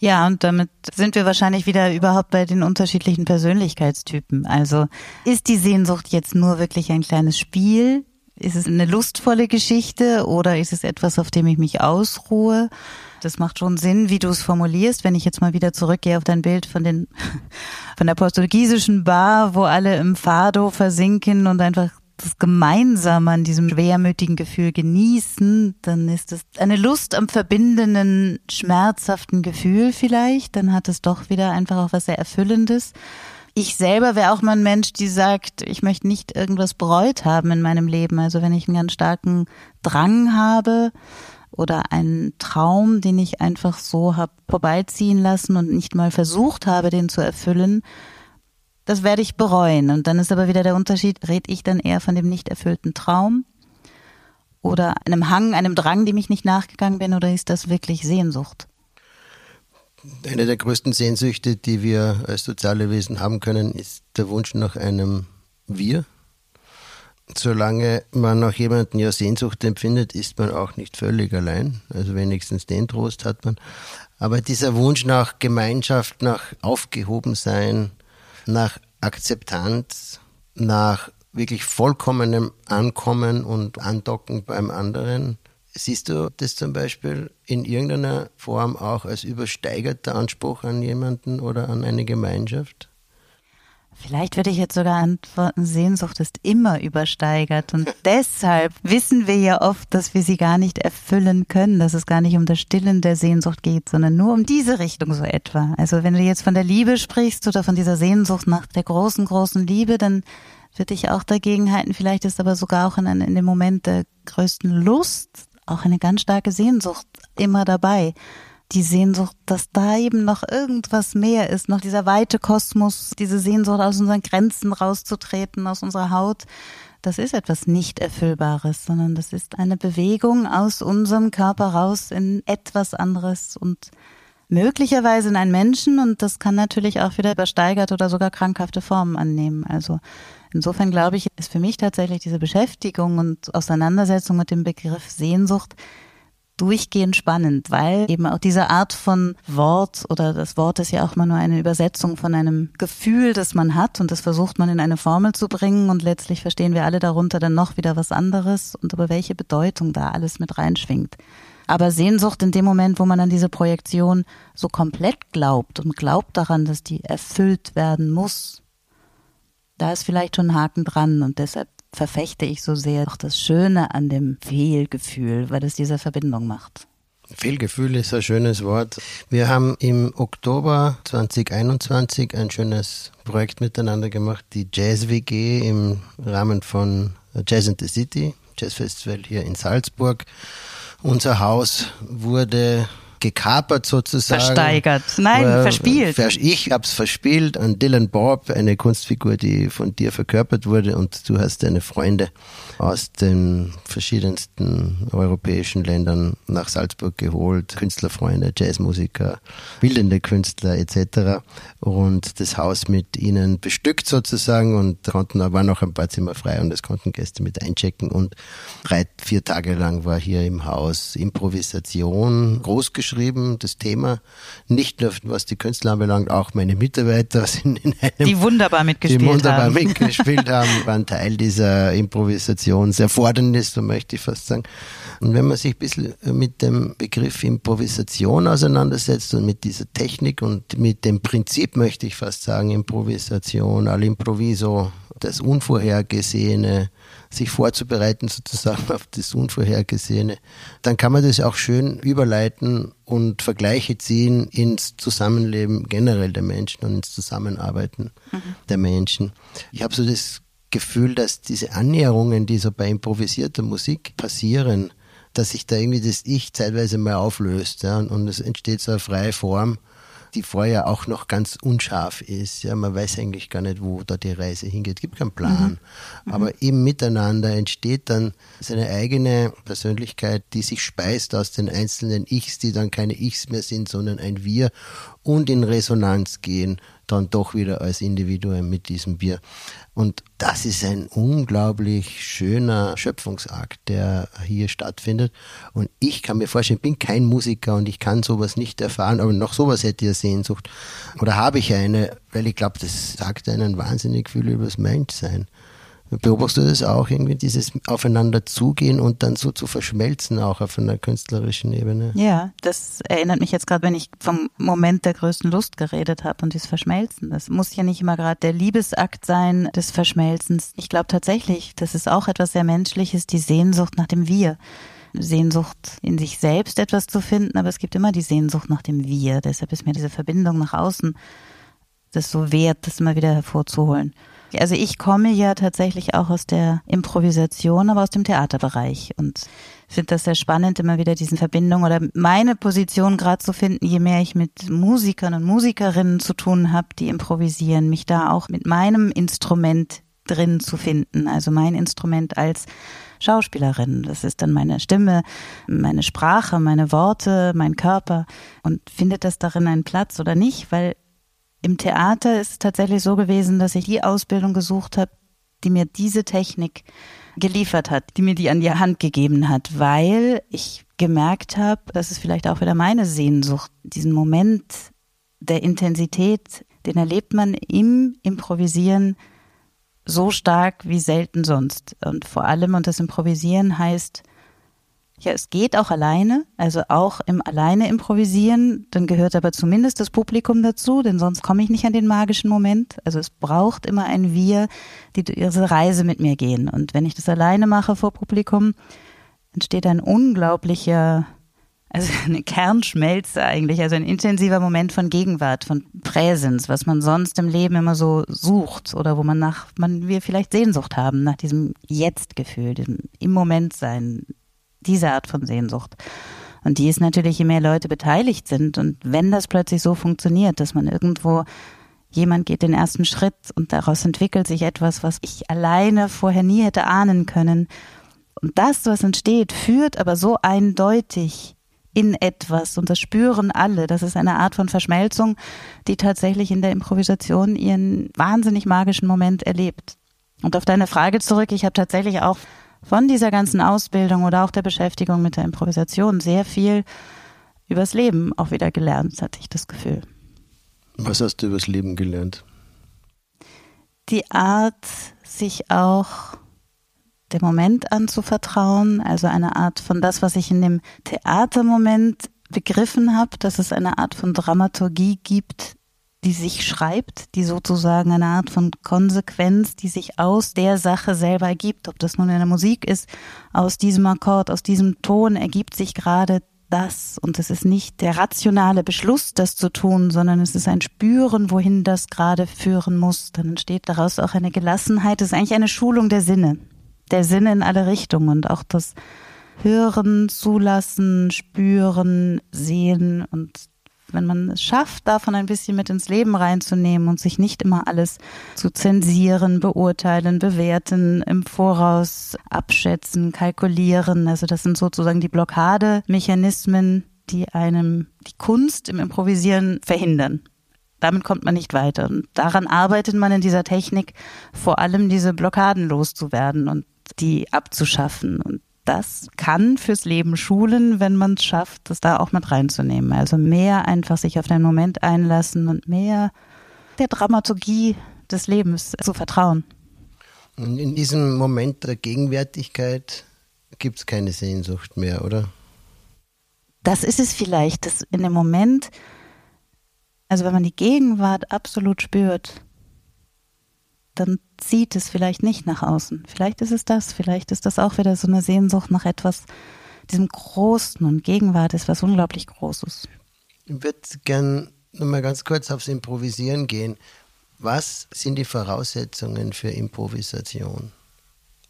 Ja, und damit sind wir wahrscheinlich wieder überhaupt bei den unterschiedlichen Persönlichkeitstypen. Also ist die Sehnsucht jetzt nur wirklich ein kleines Spiel? Ist es eine lustvolle Geschichte oder ist es etwas, auf dem ich mich ausruhe? Das macht schon Sinn, wie du es formulierst. Wenn ich jetzt mal wieder zurückgehe auf dein Bild von den, <laughs> von der portugiesischen Bar, wo alle im Fado versinken und einfach das gemeinsam an diesem schwermütigen Gefühl genießen, dann ist es eine Lust am verbindenden, schmerzhaften Gefühl vielleicht. Dann hat es doch wieder einfach auch was sehr Erfüllendes. Ich selber wäre auch mal ein Mensch, die sagt, ich möchte nicht irgendwas bereut haben in meinem Leben. Also wenn ich einen ganz starken Drang habe oder einen Traum, den ich einfach so habe vorbeiziehen lassen und nicht mal versucht habe, den zu erfüllen, das werde ich bereuen. Und dann ist aber wieder der Unterschied, rede ich dann eher von dem nicht erfüllten Traum oder einem Hang, einem Drang, dem ich nicht nachgegangen bin, oder ist das wirklich Sehnsucht? Eine der größten Sehnsüchte, die wir als soziale Wesen haben können, ist der Wunsch nach einem Wir. Solange man nach jemandem ja Sehnsucht empfindet, ist man auch nicht völlig allein. Also wenigstens den Trost hat man. Aber dieser Wunsch nach Gemeinschaft, nach Aufgehobensein, nach Akzeptanz, nach wirklich vollkommenem Ankommen und Andocken beim anderen. Siehst du das zum Beispiel in irgendeiner Form auch als übersteigerter Anspruch an jemanden oder an eine Gemeinschaft? Vielleicht würde ich jetzt sogar antworten, Sehnsucht ist immer übersteigert. Und <laughs> deshalb wissen wir ja oft, dass wir sie gar nicht erfüllen können, dass es gar nicht um das Stillen der Sehnsucht geht, sondern nur um diese Richtung so etwa. Also wenn du jetzt von der Liebe sprichst oder von dieser Sehnsucht nach der großen, großen Liebe, dann würde ich auch dagegen halten, vielleicht ist aber sogar auch in, in dem Moment der größten Lust auch eine ganz starke Sehnsucht immer dabei. Die Sehnsucht, dass da eben noch irgendwas mehr ist, noch dieser weite Kosmos, diese Sehnsucht aus unseren Grenzen rauszutreten, aus unserer Haut, das ist etwas nicht Erfüllbares, sondern das ist eine Bewegung aus unserem Körper raus in etwas anderes und möglicherweise in einen Menschen und das kann natürlich auch wieder übersteigert oder sogar krankhafte Formen annehmen. Also insofern glaube ich, ist für mich tatsächlich diese Beschäftigung und Auseinandersetzung mit dem Begriff Sehnsucht durchgehend spannend, weil eben auch diese Art von Wort oder das Wort ist ja auch mal nur eine Übersetzung von einem Gefühl, das man hat und das versucht man in eine Formel zu bringen und letztlich verstehen wir alle darunter dann noch wieder was anderes und aber welche Bedeutung da alles mit reinschwingt. Aber Sehnsucht in dem Moment, wo man an diese Projektion so komplett glaubt und glaubt daran, dass die erfüllt werden muss, da ist vielleicht schon ein Haken dran und deshalb verfechte ich so sehr auch das Schöne an dem Fehlgefühl, weil es diese Verbindung macht. Fehlgefühl ist ein schönes Wort. Wir haben im Oktober 2021 ein schönes Projekt miteinander gemacht, die Jazz WG im Rahmen von Jazz in the City, Jazz Festival hier in Salzburg. Unser Haus wurde gekapert sozusagen. Versteigert. Nein, Äh, verspielt. vers- Ich hab's verspielt an Dylan Bob, eine Kunstfigur, die von dir verkörpert wurde und du hast deine Freunde aus den verschiedensten europäischen Ländern nach Salzburg geholt, Künstlerfreunde, Jazzmusiker, bildende Künstler etc. und das Haus mit ihnen bestückt sozusagen und konnten, da waren noch ein paar Zimmer frei und es konnten Gäste mit einchecken und drei, vier Tage lang war hier im Haus Improvisation groß geschrieben, das Thema, nicht nur was die Künstler anbelangt, auch meine Mitarbeiter sind in einem die wunderbar mitgespielt die wunderbar haben. mitgespielt <laughs> haben, waren Teil dieser Improvisationserfordernis, so möchte ich fast sagen. Und wenn man sich ein bisschen mit dem Begriff Improvisation auseinandersetzt und mit dieser Technik und mit dem Prinzip, möchte ich fast sagen, Improvisation, all'improviso, das Unvorhergesehene, sich vorzubereiten sozusagen auf das Unvorhergesehene, dann kann man das auch schön überleiten und Vergleiche ziehen ins Zusammenleben generell der Menschen und ins Zusammenarbeiten der Menschen. Ich habe so das Gefühl, dass diese Annäherungen, die so bei improvisierter Musik passieren, dass sich da irgendwie das Ich zeitweise mal auflöst ja, und, und es entsteht so eine freie Form, die vorher auch noch ganz unscharf ist. Ja, man weiß eigentlich gar nicht, wo da die Reise hingeht. gibt keinen Plan. Aber im Miteinander entsteht dann seine eigene Persönlichkeit, die sich speist aus den einzelnen Ichs, die dann keine Ichs mehr sind, sondern ein Wir und in Resonanz gehen, dann doch wieder als Individuum mit diesem Wir. Und das ist ein unglaublich schöner Schöpfungsakt, der hier stattfindet. Und ich kann mir vorstellen, ich bin kein Musiker und ich kann sowas nicht erfahren, aber nach sowas hätte ich Sehnsucht. Oder habe ich eine, weil ich glaube, das sagt einen wahnsinnig viel über das Menschsein. Beobachtest du das auch irgendwie, dieses Aufeinander zugehen und dann so zu verschmelzen, auch auf einer künstlerischen Ebene? Ja, das erinnert mich jetzt gerade, wenn ich vom Moment der größten Lust geredet habe und dieses Verschmelzen. Das muss ja nicht immer gerade der Liebesakt sein des Verschmelzens. Ich glaube tatsächlich, das ist auch etwas sehr Menschliches, die Sehnsucht nach dem Wir. Sehnsucht in sich selbst etwas zu finden, aber es gibt immer die Sehnsucht nach dem Wir. Deshalb ist mir diese Verbindung nach außen das so wert, das immer wieder hervorzuholen. Also ich komme ja tatsächlich auch aus der Improvisation, aber aus dem Theaterbereich. Und finde das sehr spannend, immer wieder diesen Verbindungen oder meine Position gerade zu finden, je mehr ich mit Musikern und Musikerinnen zu tun habe, die improvisieren, mich da auch mit meinem Instrument drin zu finden, also mein Instrument als Schauspielerin. Das ist dann meine Stimme, meine Sprache, meine Worte, mein Körper. Und findet das darin einen Platz oder nicht, weil im Theater ist es tatsächlich so gewesen, dass ich die Ausbildung gesucht habe, die mir diese Technik geliefert hat, die mir die an die Hand gegeben hat, weil ich gemerkt habe, das ist vielleicht auch wieder meine Sehnsucht, diesen Moment der Intensität, den erlebt man im Improvisieren so stark wie selten sonst. Und vor allem, und das Improvisieren heißt, ja, es geht auch alleine, also auch im alleine improvisieren, dann gehört aber zumindest das Publikum dazu, denn sonst komme ich nicht an den magischen Moment. Also es braucht immer ein Wir, die diese Reise mit mir gehen. Und wenn ich das alleine mache vor Publikum, entsteht ein unglaublicher, also <laughs> eine Kernschmelze eigentlich, also ein intensiver Moment von Gegenwart, von Präsenz, was man sonst im Leben immer so sucht oder wo man nach, man wir vielleicht Sehnsucht haben, nach diesem Jetzt-Gefühl, diesem im Moment sein, diese Art von Sehnsucht. Und die ist natürlich, je mehr Leute beteiligt sind und wenn das plötzlich so funktioniert, dass man irgendwo jemand geht den ersten Schritt und daraus entwickelt sich etwas, was ich alleine vorher nie hätte ahnen können. Und das, was entsteht, führt aber so eindeutig in etwas und das spüren alle. Das ist eine Art von Verschmelzung, die tatsächlich in der Improvisation ihren wahnsinnig magischen Moment erlebt. Und auf deine Frage zurück, ich habe tatsächlich auch von dieser ganzen Ausbildung oder auch der Beschäftigung mit der Improvisation sehr viel übers Leben auch wieder gelernt, hatte ich das Gefühl. Was hast du übers Leben gelernt? Die Art, sich auch dem Moment anzuvertrauen, also eine Art von das, was ich in dem Theatermoment begriffen habe, dass es eine Art von Dramaturgie gibt, die sich schreibt, die sozusagen eine Art von Konsequenz, die sich aus der Sache selber ergibt. Ob das nun in der Musik ist, aus diesem Akkord, aus diesem Ton ergibt sich gerade das. Und es ist nicht der rationale Beschluss, das zu tun, sondern es ist ein Spüren, wohin das gerade führen muss. Dann entsteht daraus auch eine Gelassenheit. Es ist eigentlich eine Schulung der Sinne. Der Sinne in alle Richtungen und auch das hören, zulassen, spüren, sehen und wenn man es schafft, davon ein bisschen mit ins Leben reinzunehmen und sich nicht immer alles zu zensieren, beurteilen, bewerten, im Voraus abschätzen, kalkulieren. Also das sind sozusagen die Blockademechanismen, die einem die Kunst im Improvisieren verhindern. Damit kommt man nicht weiter. Und daran arbeitet man in dieser Technik, vor allem diese Blockaden loszuwerden und die abzuschaffen. Und das kann fürs Leben schulen, wenn man es schafft, das da auch mit reinzunehmen. Also mehr einfach sich auf den Moment einlassen und mehr der Dramaturgie des Lebens zu vertrauen. Und in diesem Moment der Gegenwärtigkeit gibt es keine Sehnsucht mehr, oder? Das ist es vielleicht, dass in dem Moment, also wenn man die Gegenwart absolut spürt, dann zieht es vielleicht nicht nach außen. Vielleicht ist es das, vielleicht ist das auch wieder so eine Sehnsucht nach etwas, diesem Großen und Gegenwart ist was unglaublich Großes. Ich würde gern nochmal ganz kurz aufs Improvisieren gehen. Was sind die Voraussetzungen für Improvisation?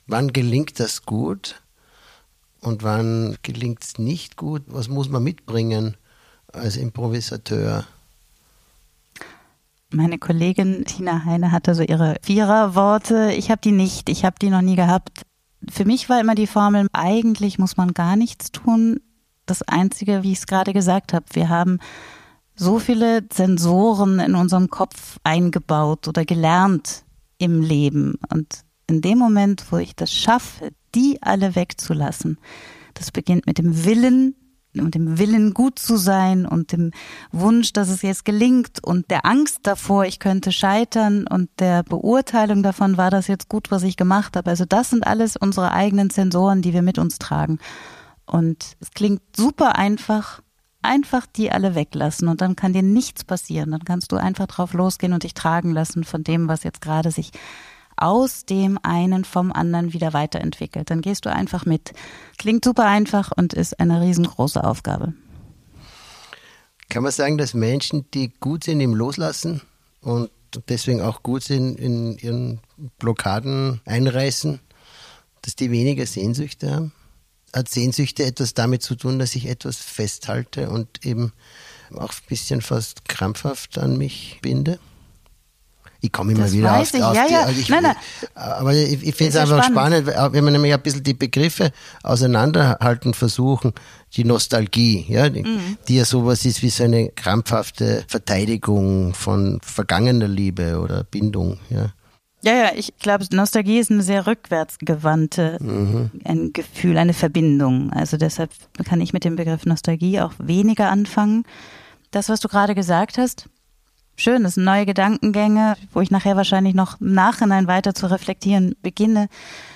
Wann gelingt das gut und wann gelingt es nicht gut? Was muss man mitbringen als Improvisateur? Meine Kollegin Tina Heine hatte so ihre Viererworte. Ich habe die nicht. Ich habe die noch nie gehabt. Für mich war immer die Formel, eigentlich muss man gar nichts tun. Das Einzige, wie ich es gerade gesagt habe, wir haben so viele Sensoren in unserem Kopf eingebaut oder gelernt im Leben. Und in dem Moment, wo ich das schaffe, die alle wegzulassen, das beginnt mit dem Willen, und dem Willen gut zu sein und dem Wunsch, dass es jetzt gelingt und der Angst davor, ich könnte scheitern und der Beurteilung davon, war das jetzt gut, was ich gemacht habe. Also das sind alles unsere eigenen Sensoren, die wir mit uns tragen. Und es klingt super einfach, einfach die alle weglassen und dann kann dir nichts passieren. Dann kannst du einfach drauf losgehen und dich tragen lassen von dem, was jetzt gerade sich aus dem einen vom anderen wieder weiterentwickelt. Dann gehst du einfach mit. Klingt super einfach und ist eine riesengroße Aufgabe. Kann man sagen, dass Menschen, die gut sind im Loslassen und deswegen auch gut sind in ihren Blockaden einreißen, dass die weniger Sehnsüchte haben? Hat Sehnsüchte etwas damit zu tun, dass ich etwas festhalte und eben auch ein bisschen fast krampfhaft an mich binde? Ich komme immer Das wieder weiß auf, ich, auf ja, die, ja. ich, Nein, nein. aber ich, ich finde es einfach spannend. spannend. wenn wir nämlich ein bisschen die Begriffe auseinanderhalten versuchen, die Nostalgie, ja, die, Mhm. die ja sowas ist wie so eine krampfhafte Verteidigung von vergangener Liebe oder Bindung, ja. Ja, ja, ich glaube, Nostalgie ist eine sehr rückwärtsgewandte, ein Gefühl, eine Verbindung. Also deshalb kann ich mit dem Begriff Nostalgie auch weniger anfangen. Das, was du gerade gesagt hast, schön, das sind neue Gedankengänge, wo ich nachher wahrscheinlich noch im Nachhinein weiter zu reflektieren beginne.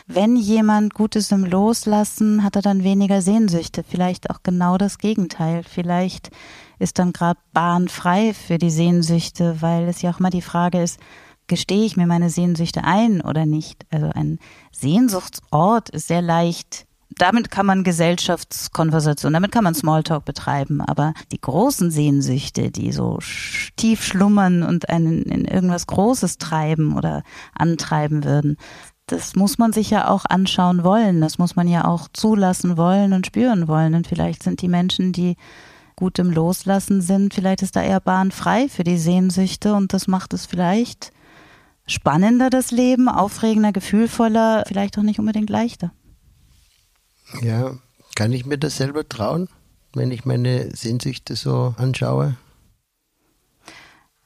Wenn jemand gut ist im Loslassen, hat er dann weniger Sehnsüchte. Vielleicht auch genau das Gegenteil. Vielleicht ist dann gerade Bahn frei für die Sehnsüchte, weil es ja auch mal die Frage ist, gestehe ich mir meine Sehnsüchte ein oder nicht? Also ein Sehnsuchtsort ist sehr leicht. Damit kann man Gesellschaftskonversation, damit kann man Smalltalk betreiben, aber die großen Sehnsüchte, die so tief schlummern und einen in irgendwas Großes treiben oder antreiben würden, das muss man sich ja auch anschauen wollen, das muss man ja auch zulassen wollen und spüren wollen. Und vielleicht sind die Menschen, die gut im Loslassen sind, vielleicht ist da eher Bahn frei für die Sehnsüchte und das macht es vielleicht spannender das Leben, aufregender, gefühlvoller, vielleicht auch nicht unbedingt leichter. Ja, kann ich mir das selber trauen, wenn ich meine Sehnsüchte so anschaue?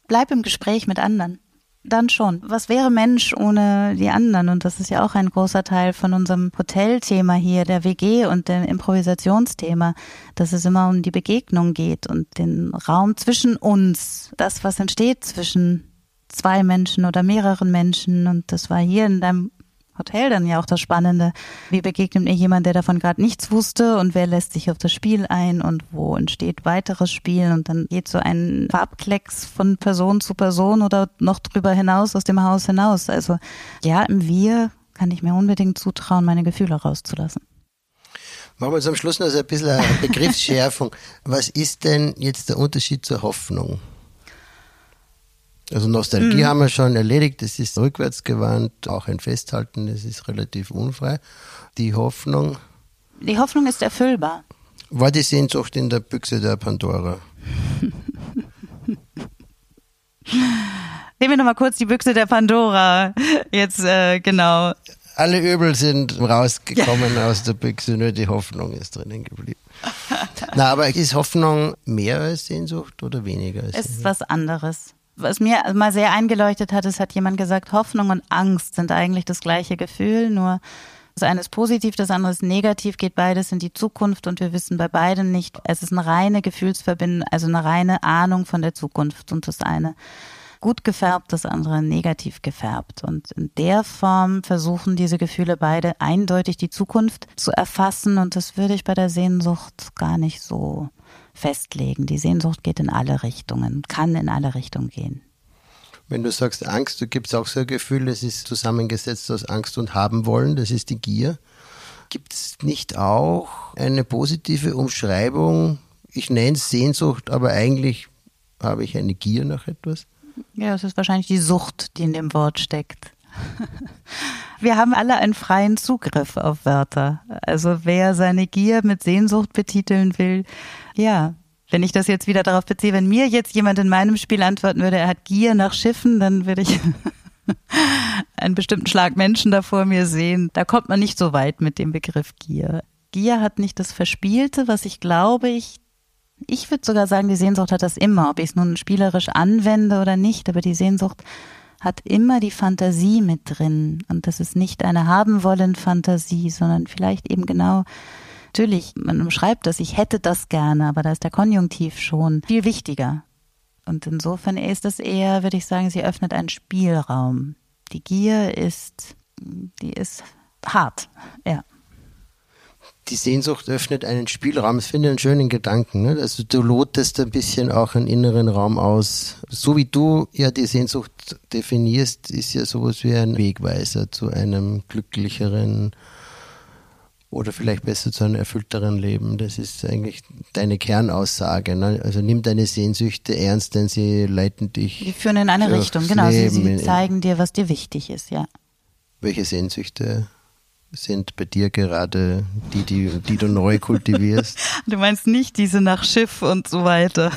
Bleib im Gespräch mit anderen. Dann schon. Was wäre Mensch ohne die anderen? Und das ist ja auch ein großer Teil von unserem Hotelthema hier, der WG und dem Improvisationsthema, dass es immer um die Begegnung geht und den Raum zwischen uns, das, was entsteht zwischen zwei Menschen oder mehreren Menschen. Und das war hier in deinem Hotel dann ja auch das Spannende. Wie begegnet mir jemand, der davon gerade nichts wusste und wer lässt sich auf das Spiel ein und wo entsteht weiteres Spiel und dann geht so ein Farbklecks von Person zu Person oder noch drüber hinaus aus dem Haus hinaus. Also ja, im Wir kann ich mir unbedingt zutrauen, meine Gefühle rauszulassen. Machen wir am Schluss noch so ein bisschen eine Begriffsschärfung. Was ist denn jetzt der Unterschied zur Hoffnung? Also Nostalgie haben wir schon erledigt, das ist rückwärtsgewandt, auch ein Festhalten, das ist relativ unfrei. Die Hoffnung, Die Hoffnung ist erfüllbar. War die Sehnsucht in der Büchse der Pandora? Nehmen wir nochmal kurz die Büchse der Pandora. Jetzt, äh, genau. Alle Übel sind rausgekommen ja. aus der Büchse, nur die Hoffnung ist drinnen geblieben. Na, aber ist Hoffnung mehr als Sehnsucht oder weniger als Sehnsucht? Es ist was anderes. Was mir mal sehr eingeleuchtet hat, ist, hat jemand gesagt, Hoffnung und Angst sind eigentlich das gleiche Gefühl, nur das eine ist positiv, das andere ist negativ, geht beides in die Zukunft und wir wissen bei beiden nicht, es ist eine reine Gefühlsverbindung, also eine reine Ahnung von der Zukunft und das eine gut gefärbt, das andere negativ gefärbt. Und in der Form versuchen diese Gefühle beide eindeutig die Zukunft zu erfassen und das würde ich bei der Sehnsucht gar nicht so festlegen. Die Sehnsucht geht in alle Richtungen, kann in alle Richtungen gehen. Wenn du sagst Angst, du gibst auch so ein Gefühl, es ist zusammengesetzt aus Angst und haben wollen, das ist die Gier. Gibt es nicht auch eine positive Umschreibung? Ich nenne es Sehnsucht, aber eigentlich habe ich eine Gier nach etwas. Ja, es ist wahrscheinlich die Sucht, die in dem Wort steckt. <laughs> Wir haben alle einen freien Zugriff auf Wörter. Also wer seine Gier mit Sehnsucht betiteln will, ja, wenn ich das jetzt wieder darauf beziehe, wenn mir jetzt jemand in meinem Spiel antworten würde, er hat Gier nach Schiffen, dann würde ich <laughs> einen bestimmten Schlag Menschen da vor mir sehen. Da kommt man nicht so weit mit dem Begriff Gier. Gier hat nicht das Verspielte, was ich glaube, ich, ich würde sogar sagen, die Sehnsucht hat das immer, ob ich es nun spielerisch anwende oder nicht, aber die Sehnsucht hat immer die Fantasie mit drin. Und das ist nicht eine haben wollen Fantasie, sondern vielleicht eben genau Natürlich, man umschreibt das, ich hätte das gerne, aber da ist der Konjunktiv schon viel wichtiger. Und insofern ist es eher, würde ich sagen, sie öffnet einen Spielraum. Die Gier ist, die ist hart, ja. Die Sehnsucht öffnet einen Spielraum. Ich finde einen schönen Gedanken. Ne? Also du lotest ein bisschen auch einen inneren Raum aus. So wie du ja die Sehnsucht definierst, ist ja sowas wie ein Wegweiser zu einem glücklicheren, oder vielleicht besser zu einem erfüllteren Leben. Das ist eigentlich deine Kernaussage. Ne? Also nimm deine Sehnsüchte ernst, denn sie leiten dich. Die führen in eine Richtung, genau. Sie, sie zeigen dir, was dir wichtig ist, ja. Welche Sehnsüchte sind bei dir gerade die, die, die du neu kultivierst? <laughs> Du meinst nicht diese nach Schiff und so weiter.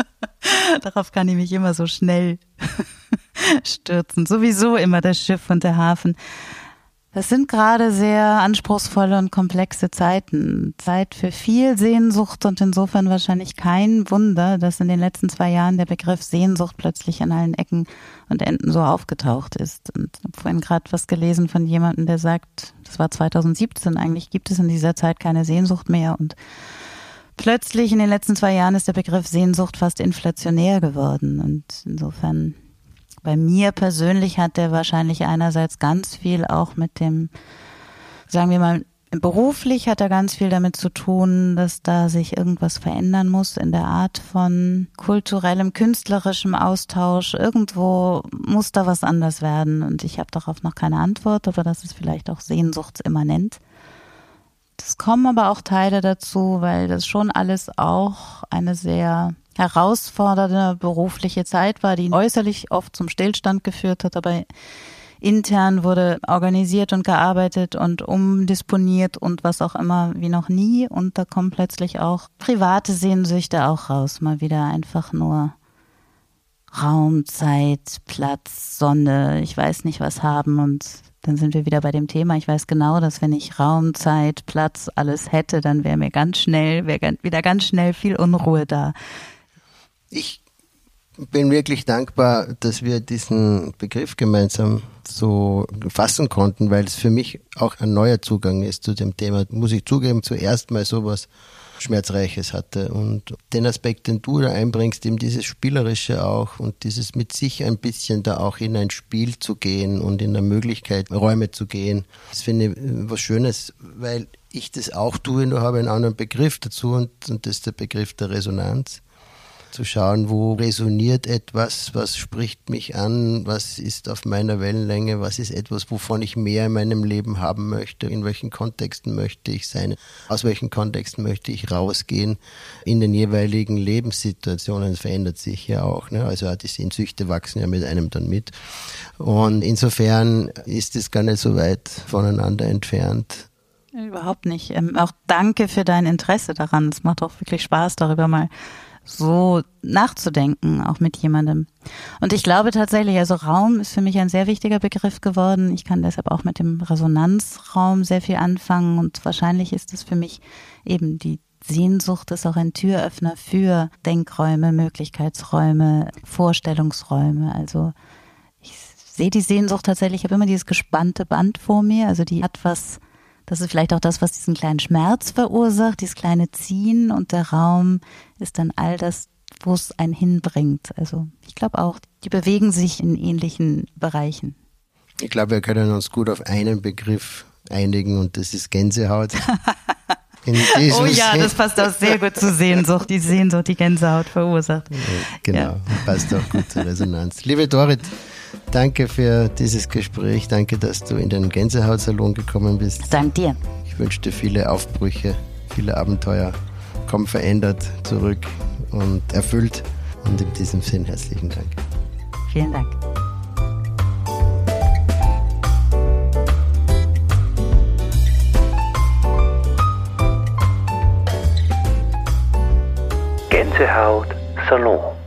<laughs> Darauf kann ich mich immer so schnell <laughs> stürzen. Sowieso immer das Schiff und der Hafen. Das sind gerade sehr anspruchsvolle und komplexe Zeiten. Zeit für viel Sehnsucht und insofern wahrscheinlich kein Wunder, dass in den letzten zwei Jahren der Begriff Sehnsucht plötzlich an allen Ecken und Enden so aufgetaucht ist. Und ich habe vorhin gerade was gelesen von jemandem, der sagt, das war 2017, eigentlich gibt es in dieser Zeit keine Sehnsucht mehr und plötzlich in den letzten zwei Jahren ist der Begriff Sehnsucht fast inflationär geworden und insofern bei mir persönlich hat der wahrscheinlich einerseits ganz viel auch mit dem, sagen wir mal, beruflich hat er ganz viel damit zu tun, dass da sich irgendwas verändern muss in der Art von kulturellem, künstlerischem Austausch. Irgendwo muss da was anders werden und ich habe darauf noch keine Antwort, aber das ist vielleicht auch sehnsuchtsimmanent. Es kommen aber auch Teile dazu, weil das schon alles auch eine sehr herausfordernde berufliche Zeit war, die äußerlich oft zum Stillstand geführt hat, aber intern wurde organisiert und gearbeitet und umdisponiert und was auch immer wie noch nie. Und da kommen plötzlich auch private Sehnsüchte auch raus, mal wieder einfach nur Raum, Zeit, Platz, Sonne, ich weiß nicht was haben und dann sind wir wieder bei dem Thema. Ich weiß genau, dass wenn ich Raum, Zeit, Platz, alles hätte, dann wäre mir ganz schnell, wäre wieder ganz schnell viel Unruhe da. Ich bin wirklich dankbar, dass wir diesen Begriff gemeinsam so fassen konnten, weil es für mich auch ein neuer Zugang ist zu dem Thema. Muss ich zugeben, zuerst mal sowas Schmerzreiches hatte. Und den Aspekt, den du da einbringst, eben dieses Spielerische auch und dieses mit sich ein bisschen da auch in ein Spiel zu gehen und in der Möglichkeit, Räume zu gehen, das finde ich was Schönes, weil ich das auch tue, nur habe einen anderen Begriff dazu und, und das ist der Begriff der Resonanz zu schauen, wo resoniert etwas, was spricht mich an, was ist auf meiner Wellenlänge, was ist etwas, wovon ich mehr in meinem Leben haben möchte, in welchen Kontexten möchte ich sein, aus welchen Kontexten möchte ich rausgehen, in den jeweiligen Lebenssituationen verändert sich ja auch. Ne? Also die Sehnsüchte wachsen ja mit einem dann mit. Und insofern ist es gar nicht so weit voneinander entfernt. Überhaupt nicht. Ähm, auch danke für dein Interesse daran. Es macht auch wirklich Spaß, darüber mal so nachzudenken, auch mit jemandem. Und ich glaube tatsächlich, also Raum ist für mich ein sehr wichtiger Begriff geworden. Ich kann deshalb auch mit dem Resonanzraum sehr viel anfangen und wahrscheinlich ist es für mich eben die Sehnsucht ist auch ein Türöffner für Denkräume, Möglichkeitsräume, Vorstellungsräume. Also ich sehe die Sehnsucht tatsächlich, ich habe immer dieses gespannte Band vor mir, also die hat was das ist vielleicht auch das, was diesen kleinen Schmerz verursacht, dieses kleine Ziehen und der Raum ist dann all das, wo es einen hinbringt. Also ich glaube auch, die bewegen sich in ähnlichen Bereichen. Ich glaube, wir können uns gut auf einen Begriff einigen und das ist Gänsehaut. <laughs> oh ja, das passt auch sehr gut zur Sehnsucht, die Sehnsucht, die Gänsehaut verursacht. Genau, ja. passt auch gut zur Resonanz. Liebe Dorit, Danke für dieses Gespräch. Danke, dass du in den Gänsehautsalon gekommen bist. Dank dir. Ich wünsche dir viele Aufbrüche, viele Abenteuer. Komm verändert zurück und erfüllt. Und in diesem Sinn herzlichen Dank. Vielen Dank. Gänsehaut Salon.